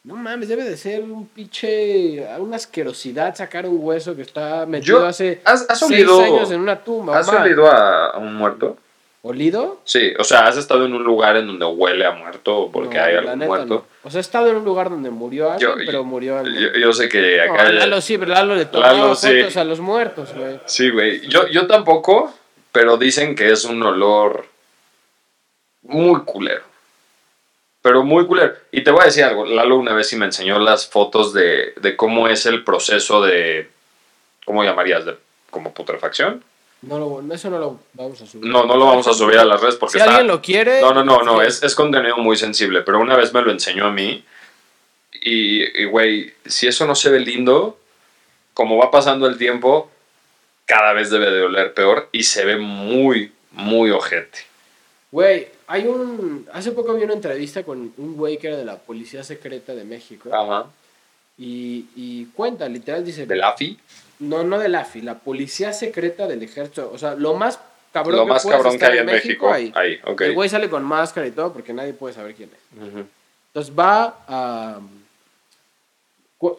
No mames, debe de ser un pinche. Una asquerosidad sacar un hueso que está metido
Yo-
hace
¿Has, has
seis
olido,
años en una tumba.
¿has olido a, a un muerto?
¿Olido?
Sí, o sea, has estado en un lugar en donde huele a muerto porque
No,
hay algún
neta
muerto.
no. O sea, he estado en un lugar donde murió alguien,
Yo-
pero murió alguien.
Yo, yo sé que
No,
acá.
Lalo sí, pero Lalo le tomaba
Lalo sí.
fotos a los muertos, güey.
Sí, güey. Yo, yo tampoco, pero dicen que es un olor muy culero. Pero muy culero. Y te voy a decir algo. Lalo una vez sí me enseñó las fotos de, de cómo es el proceso de. ¿Cómo llamarías? De, ¿Como putrefacción?
No lo, eso no lo vamos a subir.
No, no lo vamos a subir a las redes porque
Si
está.
alguien lo quiere.
No, no, no, no, es, es contenido muy sensible, pero una vez me lo enseñó a mí y, güey, si eso no se ve lindo, como va pasando el tiempo, cada vez debe de oler peor y se ve muy, muy ojete.
Güey, hay un. Hace poco vi una entrevista con un güey que era de la Policía Secreta de México.
Ajá.
Y, y cuenta, literal, dice.
¿Del AFI?
No, no del AFI, la Policía Secreta del Ejército. O sea, lo más cabrón
Lo
que
más cabrón que hay en México.
ahí.
Ahí, ok.
El güey sale con máscara y todo porque nadie puede saber quién es.
Ujú.
Entonces va a...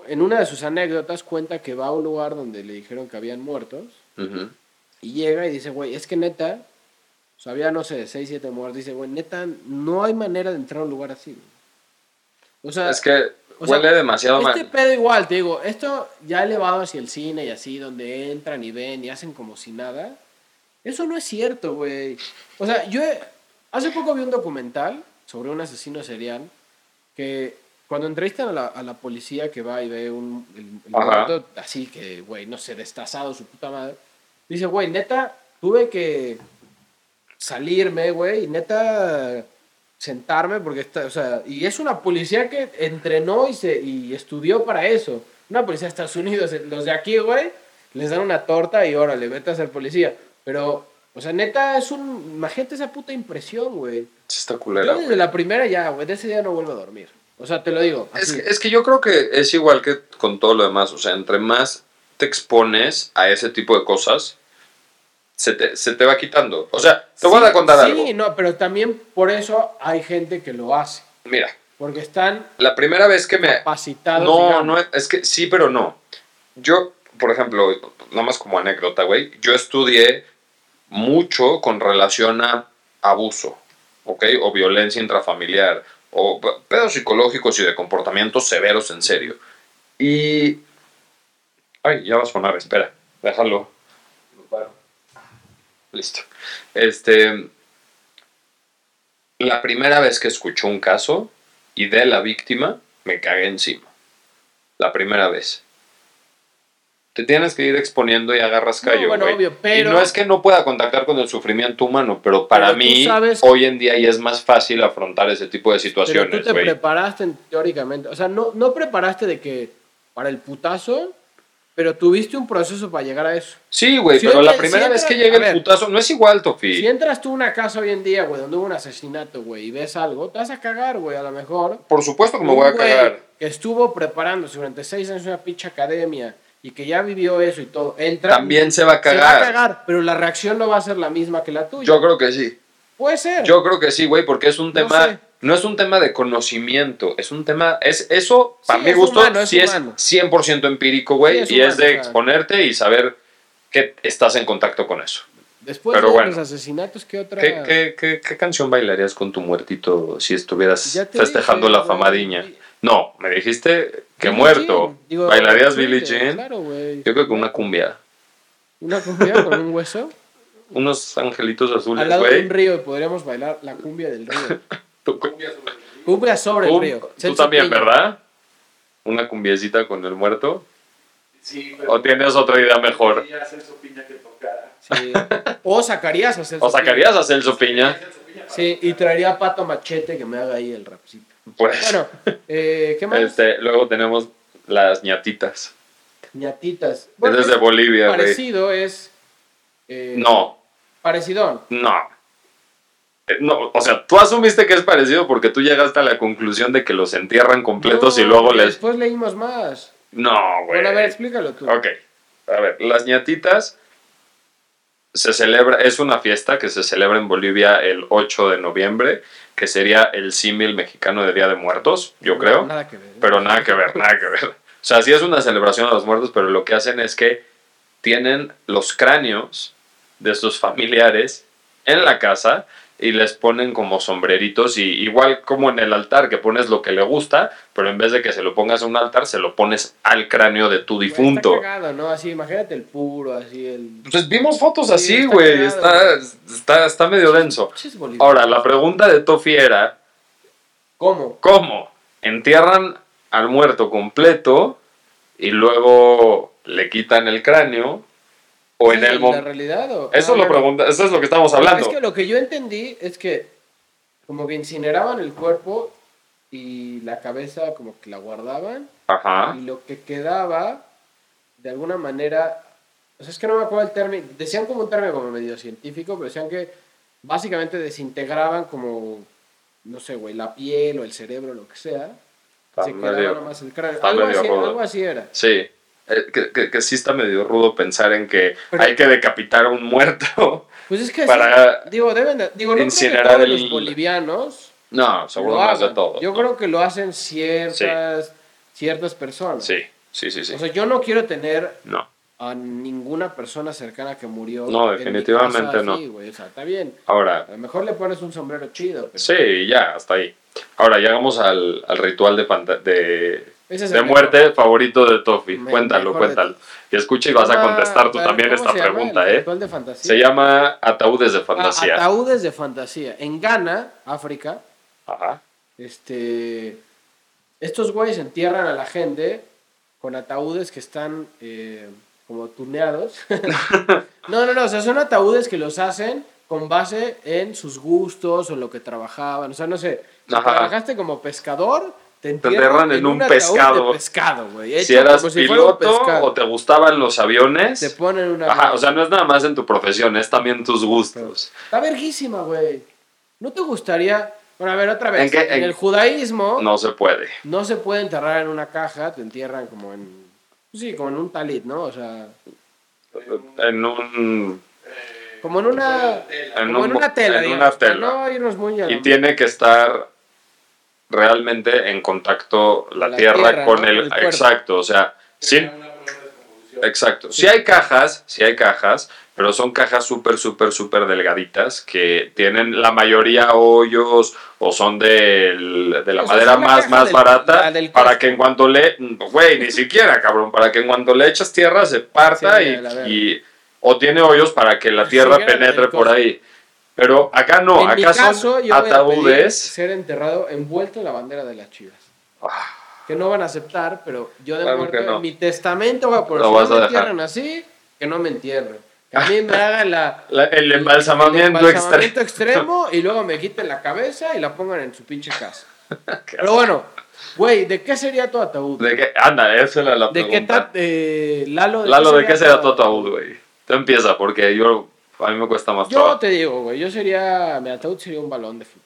En una de sus anécdotas cuenta que va a un lugar donde le dijeron que habían muertos
Ujú.
y llega y dice, güey, es que neta, sea, había, no sé, 6, 7 muertos. Dice, güey, neta, no hay manera de entrar a un lugar así. güey". O sea,
Es que
o sea,
huele demasiado
este
mal.
pedo igual, te digo, esto ya elevado hacia el cine y así, donde entran y ven y hacen como si nada. Eso no es cierto, güey. O sea, yo he- hace poco vi un documental sobre un asesino serial que cuando entrevistan a la, a la policía que va y ve un el, el muerto así que, güey, no sé, destazado su puta madre, dice, güey, neta, tuve que salirme, güey, y neta sentarme porque está, o sea, y es una policía que entrenó y se y estudió para eso. Una policía de Estados Unidos, los de aquí, güey, les dan una torta y órale, vete a ser policía. Pero, o sea, neta, es un. Imagínate esa puta impresión, güey.
Está
Yo
culera,
desde
güey.
la primera ya, güey, de ese día no vuelvo a dormir. O sea, te lo digo.
Es que, es que yo creo que es igual que con todo lo demás. O sea, entre más te expones a ese tipo de cosas, se te, se te va quitando. O sea, te voy
Sí,
a contar
sí,
algo.
no, pero también por eso hay gente que lo hace.
Mira,
Porque están
la primera vez que me...
capacitados.
No,
digamos.
no, es- que sí, pero no. Yo, por ejemplo, nada más como anécdota, güey, yo estudié mucho con relación a abuso, ¿ok? O violencia intrafamiliar, o pedos psicológicos y de comportamientos severos en serio. Y... Ay, ya va a sonar, espera, déjalo. Listo. Este... La primera vez que escuché un caso y de la víctima, me cagué encima. La primera vez. te tienes que ir exponiendo y agarras
No,
callo,
bueno,
güey.
obvio, pero-
Y no es que no pueda contactar con el sufrimiento humano, pero para
Pero
mí,
sabes-
hoy en día ya es más fácil afrontar ese tipo de
Pero tú
situaciones,
te preparaste en- teóricamente. O sea, no, no preparaste de que para el putazo, pero tuviste un proceso para llegar a eso.
Sí, güey,
Si
pero la primera
si
vez
entra-
que llega el
ver,
putazo, no es igual, Tofi.
Si entras tú a una casa hoy en día, güey, donde hubo un asesinato, güey, y ves algo, te vas a cagar, güey, a lo mejor.
Por supuesto que me voy a cagar.
Que estuvo preparándose durante seis años en una pinche academia y que ya vivió eso y todo. Entra.
También se va a
Se va a
cagar.
cagar, pero la reacción no va a ser la misma que la tuya.
Yo creo que sí.
Puede ser.
Yo creo que sí, güey, porque es un
No
tema,
sé.
No es un tema de conocimiento, es un tema, es eso, para
Sí,
mi
es
gusto,
humano, es
sí
humano.
es 100% empírico, güey,
Sí, es
y es
humano,
de
o sea.
exponerte y saber que estás en contacto con eso.
Después
pero
de
bueno.
los asesinatos, ¿qué otra?
¿Qué, qué, qué, qué canción bailarías con tu muertito si estuvieras festejando
dije,
la
güey.
famadiña? No, me dijiste que
Billie
muerto.
Digo,
¿Bailarías Billie Jean?
Claro, güey.
Yo creo que una cumbia.
Una cumbia con un hueso.
Unos angelitos
Al
azules,
lado de
güey.
un río podríamos bailar la cumbia del río.
Tú,
Cumbia sobre el
tú-
río.
tú también,
Piña.
¿verdad? Una cumbiecita con el muerto.
Sí,
¿O tienes otra idea mejor?
Celso Piña que tocara.
Sí. O sacarías a Celso
¿O sacarías a Celso Piña?
Sí, y traería a Pato Machete que me haga ahí el rapcito.
Pues.
Bueno, eh, ¿qué más?
Este, luego tenemos las ñatitas.
ñatitas.
es de Bolivia.
Parecido es... eh,
No,
Parecidón.
no. Eh, No, o sea, tú asumiste que es parecido porque tú llegaste a la conclusión de que los entierran completos
No,
y luego les...
Después leímos más.
No, güey.
Bueno, a ver, explícalo tú.
Ok, a ver, las ñatitas se celebra, es una fiesta que se celebra en Bolivia el 8 de noviembre, que sería el símil mexicano de Día de Muertos, yo
No,
creo.
Nada que ver.
Pero nada que ver, nada que ver. O sea, sí es una celebración a los muertos, pero lo que hacen es que tienen los cráneos de sus familiares en la casa y les ponen como sombreritos y igual como en el altar que pones lo que le gusta, pero en vez de que se lo pongas a un altar, se lo pones al cráneo de tu difunto.
Está cagado, ¿no? Así, imagínate el puro, así el...
Pues vimos fotos
Sí,
así,
está
güey.
cagado,
Está, está, está medio denso. Ahora, la pregunta de Tofi era,
¿Cómo?
¿cómo? ¿Entierran al muerto completo y luego le quitan el cráneo? ¿O en el
¿La
momento?
realidad o...?
Eso,
Ah,
lo
bueno.
pregunta, eso es lo que estamos hablando.
Es que lo que yo entendí es que como que incineraban el cuerpo y la cabeza como que la guardaban
Ajá.
y lo que quedaba de alguna manera, o sea, es que no me acuerdo el término, decían como un término como medio científico, pero decían que básicamente desintegraban como, no sé, güey, la piel o el cerebro, lo que sea,
Está
se quedaba nomás el cráneo. Algo así, algo así era.
Sí. Eh, que, que- que sí está medio rudo pensar en que
Pero-
hay que decapitar a un muerto.
Pues es que
Para
digo, deben de- digo, no creo que
incinerar el-
los bolivianos
No, seguro más de todo.
Yo creo que lo hacen ciertas, ciertas personas.
Sí, sí, sí, sí.
O sea, yo no quiero tener
no.
a ninguna persona cercana que murió.
No, definitivamente no.
así, güey. O sea, está bien.
Ahora,
A lo mejor le pones un sombrero chido. pero
sí, ya, hasta ahí. Ahora, llegamos al, al ritual de, de,
ese es
de
el
muerte favorito de Tofi.
Me-
Cuéntalo,
de
cuéntalo. Y escucha y vas a
mejor.
contestar tú
Ah,
también
¿cómo
esta pregunta, ¿eh?
de fantasía.
Se llama Ataúdes de
Ah,
Fantasía.
ataúdes de fantasía. En Ghana, África,
Ajá.
este, estos güeyes entierran a la gente con ataúdes que están eh, como tuneados. no, no, no, o sea, son ataúdes que los hacen con base en sus gustos o lo que trabajaban. O sea, no sé, si trabajaste como pescador, te
entierran en un pescado.
De pescado, güey.
Si eras
como si
piloto o te gustaban los aviones.
Te ponen una...
Ajá, o sea, no es nada más en tu profesión, es también tus gustos.
Está verguísima, güey. ¿No te gustaría... Bueno, a ver, otra vez.
¿En
el judaísmo...
No se puede.
no se puede enterrar en una caja, te entierran como en. Sí, como en un talit, ¿no? O sea,
En un.
como en una.
En,
como
un-
en una tela,
en
digamos,
una tela.
No irnos muy a
Y tiene que estar realmente en contacto la,
La
tierra,
tierra,
con
¿no?
el. Exacto, o sea,
descomposición.
exacto. Si hay cajas, si hay cajas, pero son cajas súper, súper, súper delgaditas que tienen la mayoría hoyos o son del- de la
O
madera más, más
del-
barata para que en cuanto le... Güey, ni siquiera, cabrón, para que en cuanto le echas tierra se parta
Sí,
y, O tiene hoyos para que la tierra penetre por ahí. Pero acá no,
en mi
acá
caso,
son
yo voy a pedir
ataúdes.
ser enterrado envuelto en la bandera de las chivas. que no van a aceptar, pero yo de
Claro
muerto,
que no.
en mi testamento, güey, por
Lo
si
vas
no
a
me
dejar.
entierran así, que no me entierren. Que a mí me hagan la,
La- el
el
embalsamamiento,
embalsamamiento
extremo.
extremo y luego me quiten la cabeza y la pongan en su pinche casa. Pero bueno, güey, ¿de qué sería tu ataúd?
¿De qué? Anda, esa era la
¿De qué
pregunta.
ta- eh, Lalo,
Lalo, ¿de
sería
qué será tu ataúd, güey? Tú empieza, porque yo, a mí me cuesta más
Yo
trabajo.
te digo, güey, yo sería, mi ataúd sería un balón de fútbol.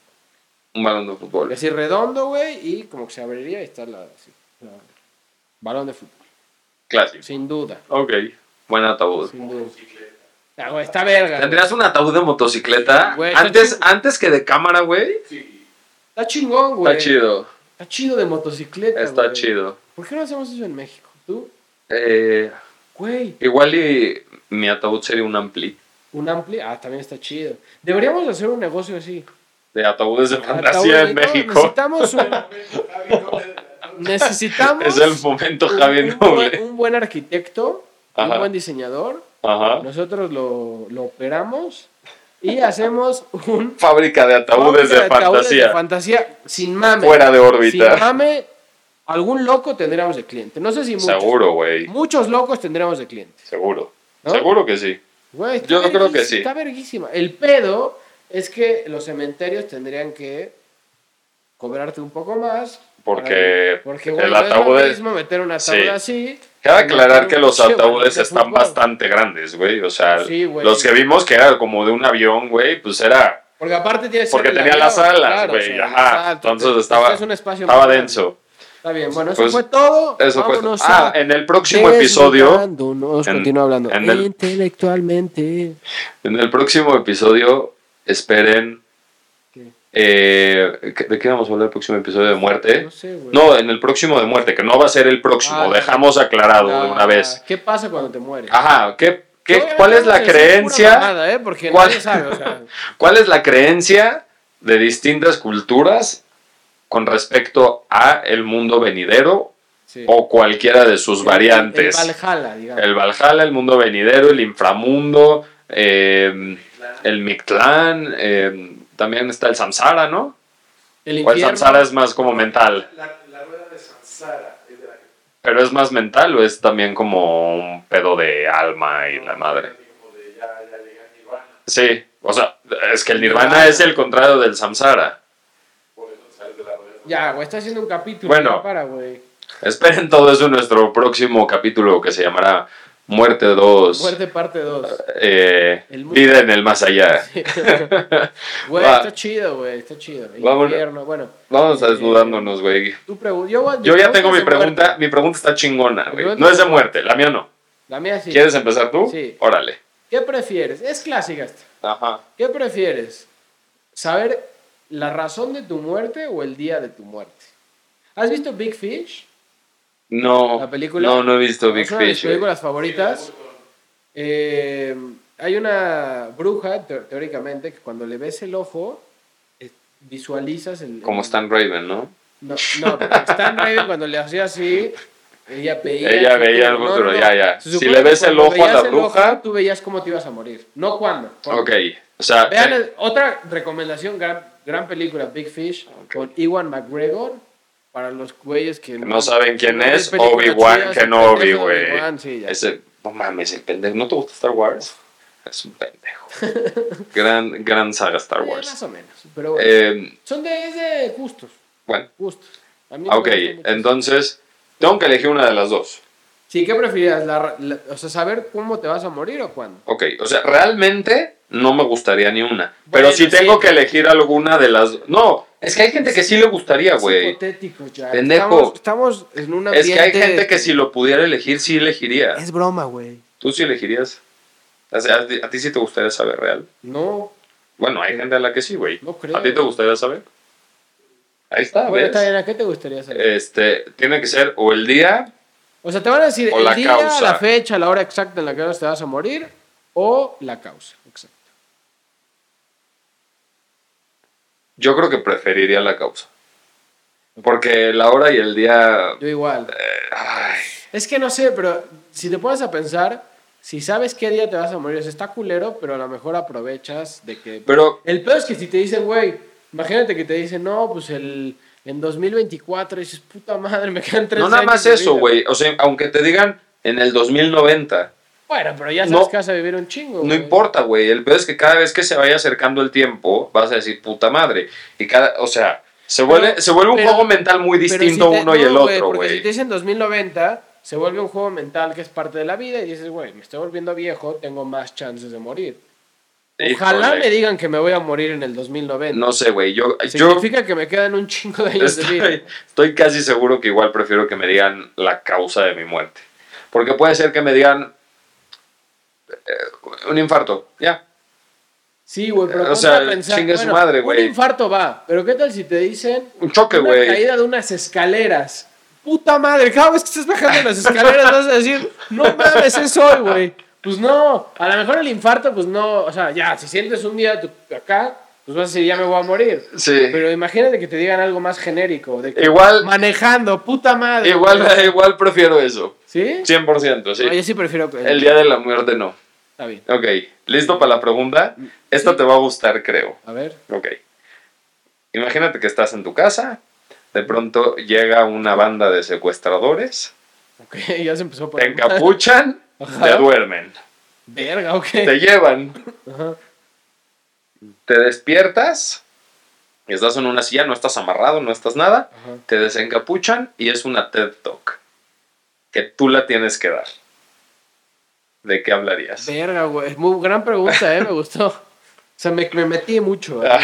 Un balón de fútbol.
Así redondo, güey, y como que se abriría y está la, así, la- balón de fútbol.
Clásico.
Sin duda,
Ok, buen ataúd.
sin duda. Ah, güey, está verga. güey.
¿Tendrías un ataúd de motocicleta?
Güey,
antes, antes que de cámara, güey.
Está chingón, güey.
Está chido.
Está chido de motocicleta,
Está
güey.
chido.
¿Por qué no hacemos eso en México? ¿Tú?
Eh,
Güey,
igual y mi ataúd sería un ampli.
Un ampli, ah, también está chido. Deberíamos hacer un negocio así.
De ataúdes de
Ataúdes,
fantasía en
no,
México.
Necesitamos un... necesitamos
Es el momento
un,
Javi
un
Noble.
buen, un buen arquitecto,
Ajá.
un buen diseñador.
Ajá.
Nosotros lo, lo operamos y hacemos un
Fábrica de ataúdes de
fábrica ataúdes
fantasía.
de fantasía sin mame.
Fuera de
Sin
órbita.
mame, algún loco tendríamos de cliente. No sé si muchos.
Seguro, güey.
Muchos locos tendríamos de cliente.
Seguro.
¿No?
Seguro que sí.
Güey,
Yo creo que sí.
Está verguísima. El pedo es que los cementerios tendrían que cobrarte un poco más.
Porque
para- porque
el
güey, no es
ataúd es-
mismo meter un ataúd
Sí.
así.
Cabe aclarar que los ataúdes
de
están
fútbol.
bastante grandes, güey. O sea,
Sí, güey.
los que vimos que era como de un avión, güey, pues era.
Porque aparte tiene que
Porque
el
tenía las alas,
claro,
güey.
o sea,
ajá.
exacto,
Entonces estaba,
es un espacio
estaba denso.
Está bien, bueno, eso
Pues,
fue todo.
Eso fue.
Vámonos
Ah,
a
en el próximo episodio.
Desnudándonos.
en-
continúa hablando.
en el-
Intelectualmente.
En el próximo episodio, esperen.
¿Qué?
eh, ¿qué- ¿De qué vamos a hablar el próximo episodio de muerte?
No sé, güey.
No, en el próximo de muerte, que no va a ser el próximo.
Ah,
Dejamos aclarado
Ah,
de una vez.
¿Qué pasa cuando te mueres?
Ajá, ¿qué, qué,
Obviamente
¿cuál es la creencia?
mamada, ¿eh? Porque
¿Cuál-
nadie sabe, o sea,
¿Cuál es la creencia de distintas culturas con respecto a el mundo venidero
sí.
o cualquiera de sus
El-
variantes?
El, Valhalla, digamos.
El Valhalla, el mundo venidero, el inframundo, eh, el Mictlán, eh, también está el Samsara, ¿no?
El
O el
infierno.
Samsara es más como mental,
La, la rueda de Sansara es de la que
pero es más mental o es también como un pedo de alma y la madre. Sí, o sea, es que el Nirvana
Nirvana.
es el contrario del Samsara.
por eso sales de la rueda.
Ya, güey, está haciendo un capítulo.
Bueno.
ya para, güey.
Esperen todo eso en nuestro próximo capítulo que se llamará Muerte 2.
Muerte parte 2.
eh, vida en el más allá.
Güey,
Va.
está chido, güey, está chido. Infierno, bueno.
Vamos a
Eh,
desnudándonos, güey.
Yo, voy-
Yo ya tengo mi pregunta.
muerte.
Mi pregunta está chingona, güey. No es de muerte, la mía no.
La mía sí.
¿Quieres empezar tú?
Sí.
Órale.
¿Qué prefieres? Es clásica esta.
Ajá.
¿Qué prefieres? ¿Saber la razón de tu muerte o el día de tu muerte? ¿Has visto Big Fish?
No.
¿La película?
No, no he visto Big
es una de mis
Fish.
películas favoritas. Eh, hay una bruja, te- teóricamente, que cuando le ves el ojo, eh, visualizas el...
Como
el-
Stan Raven, ¿no?
No, no, Stan Raven cuando le hacía así, ella veía...
Ella
el
veía el futuro,
no, no.
ya, ya. Si le ves el ojo a la
el ojo,
bruja-
tú veías cómo te ibas a morir. No cuándo.
Ok. O sea,
Vean
eh,
otra recomendación, gran, gran película, Big Fish, con Ewan McGregor. Para los güeyes que
no saben quién
no
es, Obi-Wan no
de
güey.
Sí.
Ese, no mames, el pendejo. ¿No te gusta Star Wars? Es un pendejo. gran, gran saga Star
Eh,
Wars.
más o menos. Pero bueno,
Eh,
son de, es de gustos.
bueno,
Gustos.
Ok. Entonces, tengo que elegir una de las dos.
Sí, ¿qué? La- la- o sea, saber cómo te vas a morir o cuándo.
Ok, o sea, realmente no me gustaría ni una. Pero
Bueno,
si tengo
sí.
que elegir alguna de las... No, es que hay gente que sí le gustaría,
Es
güey.
hipotético, ya.
Pendejo.
Estamos, estamos en un
Es que hay gente que si lo pudiera elegir, sí elegiría.
Es broma, güey.
¿Tú sí elegirías? O sea, ¿a ti- ¿a ti sí te gustaría saber real?
No,
Bueno, hay gente a la que sí, güey.
No creo.
¿A ti te gustaría saber? Ahí está,
bueno, está bien, ¿a qué te gustaría saber?
Este, tiene que ser o el día
O sea, te van a decir
O
el
la
día,
causa.
la fecha, la hora exacta en la que te vas a morir o la causa. Exacto.
Yo creo que preferiría la causa. Porque la hora y el día.
Yo igual.
ay,
Es que no sé, pero si te pones a pensar, si sabes qué día te vas a morir, o sea, está culero, pero a lo mejor aprovechas de que...
pero,
El peor es que si te dicen, güey, imagínate que te dicen, no, pues el, en 2024 dices, puta madre, me quedan tres
No nada
años
más eso,
vida".
güey. O sea, aunque te digan en el 2090,
Bueno, pero ya sabes
No.
que vas a vivir un chingo.
no
güey.
importa, güey. El peor es que cada vez que se vaya acercando el tiempo, vas a decir puta madre. Y cada, o sea, se vuelve,
Pero-
se vuelve un
pero-
juego mental muy distinto
si te-
uno y el
güey,
otro,
Porque si
güey.
te dicen 2090, se vuelve un juego mental que es parte de la vida y dices, güey, me estoy volviendo viejo, tengo más chances de morir. Ojalá
Híjole.
me digan que me voy a morir en el 2090.
No sé, güey. Yo, yo
Significa que me quedan un chingo de años de vida.
estoy, casi seguro que igual prefiero que me digan la causa de mi muerte. Porque puede ser que me digan un infarto, ya.
Sí, güey, pero
O
ponte
sea,
a pensar,
chingue su
bueno,
madre, güey.
Un infarto va, pero ¿qué tal si te dicen
Un choque,
una
güey.
caída de unas escaleras? Puta madre, cada vez que estés bajando las escaleras vas a decir, no mames, es hoy, güey. Pues no, a lo mejor el infarto, pues no, o sea, ya, si sientes un día tu- acá, pues vas a decir, ya me voy a morir.
Sí.
Pero imagínate que te digan algo más genérico, de que
Igual,
manejando, puta madre.
igual,
güey.
igual prefiero eso.
¿Sí?
100%, sí.
No, yo sí prefiero...
El día de la muerte no.
Está bien.
Ok, ¿listo para la pregunta? Esta
Sí.
te va a gustar, creo.
A ver.
Ok. Imagínate que estás en tu casa, de pronto llega una banda de secuestradores,
Ok, ya se empezó por
te encapuchan,
Ajá.
te duermen,
Verga, ok.
te llevan,
Ajá.
Te despiertas, estás en una silla, no estás amarrado, no estás nada,
Ajá.
te desencapuchan y es una TED Talk que tú la tienes que dar. ¿De qué hablarías?
Verga, güey. Muy gran pregunta, ¿eh? Me gustó. O sea, me, me metí mucho.
Ah.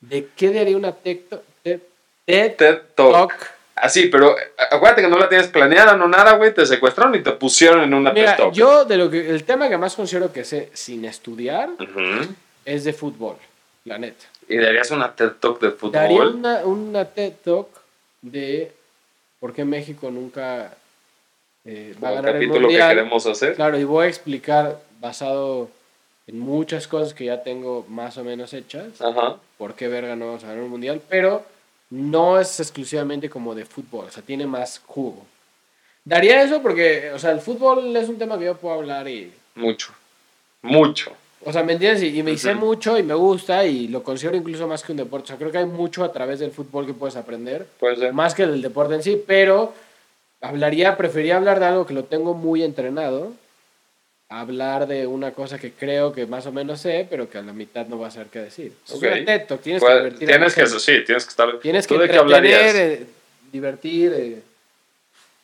¿De qué daría una? TED, TED
TED Talk.
Talk.
Así, pero acuérdate que no la tienes planeada, no nada, güey. Te secuestraron y te pusieron en una
Mira,
TED Talk.
yo de lo que el tema que más considero que sé sin estudiar es de fútbol, la neta.
Y darías una TED Talk de fútbol.
Daría una, una TED Talk de por qué México nunca eh, va a ganar el
capítulo que
mundial.
queremos hacer.
Claro, y voy a explicar basado en muchas cosas que ya tengo más o menos hechas.
Ajá.
por qué verga no vamos a ganar un mundial, pero no es exclusivamente como de fútbol, o sea, tiene más jugo. Daría eso porque, o sea, el fútbol es un tema que yo puedo hablar y,
Mucho. Mucho.
o sea, ¿me entiendes? Y, y me hice mucho y me gusta y lo considero incluso más que un deporte. O sea, creo que hay mucho a través del fútbol que puedes aprender,
Puede ser.
más que del deporte en sí, pero hablaría, preferiría hablar de algo que lo tengo muy entrenado, hablar de una cosa que creo que más o menos sé, pero que a la mitad no va a saber qué decir. Es
Ok.
una TED Talk, tienes que divertir a la
tienes que,
gente.
sí, tienes que estar.
Tienes que
¿Tú de qué
entretener,
hablarías?
eh, divertir. eh.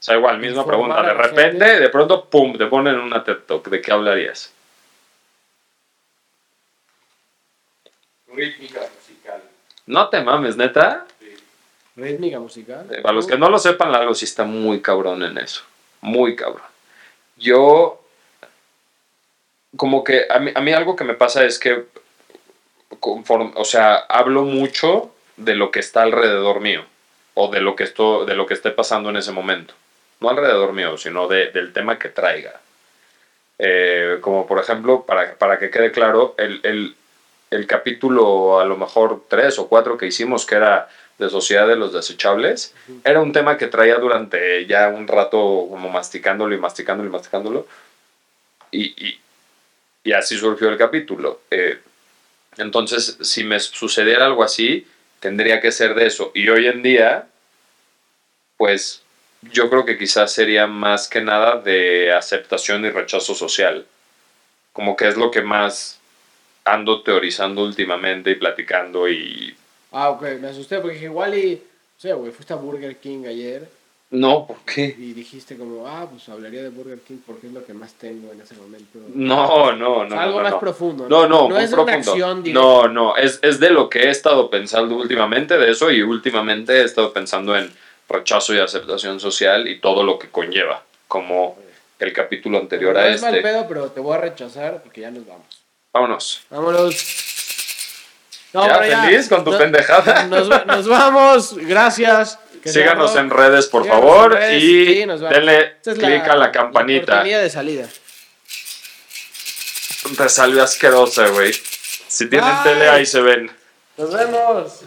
O sea, igual, misma pregunta. De repente,
gente.
de pronto, pum, te ponen una TED Talk. ¿De qué hablarías?
Rítmica musical.
No te mames, neta.
Rítmica musical.
Eh, Para los que no lo sepan, Largo sí está muy cabrón en eso. Muy cabrón. Yo, como que a mí, a mí algo que me pasa es que, conforme, o sea, hablo mucho de lo que está alrededor mío o de lo que, esto, de lo que esté pasando en ese momento. No alrededor mío, sino de- del tema que traiga. Eh, como por ejemplo, para, para que quede claro, el, el- el capítulo a lo mejor tres o cuatro que hicimos, que era de Sociedad de los Desechables, era un tema que traía durante ya un rato como masticándolo y masticándolo y masticándolo. Y, y- y así surgió el capítulo. Eh, entonces, si me sucediera algo así, tendría que ser de eso. Y hoy en día, pues yo creo que quizás sería más que nada de aceptación y rechazo social. Como que es lo que más ando teorizando últimamente y platicando y...
Ah, ok, me asusté porque dije, igual y. O sea, güey, fuiste a Burger King ayer
No, ¿por qué?
y dijiste como, ah, pues hablaría de Burger King porque es lo que más tengo en ese momento.
No, no, no.
sea, algo
no,
más
no.
profundo.
No, no,
no es de una
profundo.
acción directa.
No, no, es, es de lo que he estado pensando últimamente de eso y últimamente he estado pensando en rechazo y aceptación social y todo lo que conlleva, como el capítulo anterior
no
a
es mal
este.
pedo, pero te voy a rechazar porque ya nos vamos.
Vámonos.
Vámonos. No,
¿Ya feliz con tu
No-
pendejada?
Nos, nos vamos, gracias.
Síganos en redes, por
Síganos
favor,
redes,
y
sí,
denle
es
clic a la campanita.
La de salida.
Te salió asquerosa, güey. Si tienen
Bye.
tele, ahí se ven.
Nos vemos.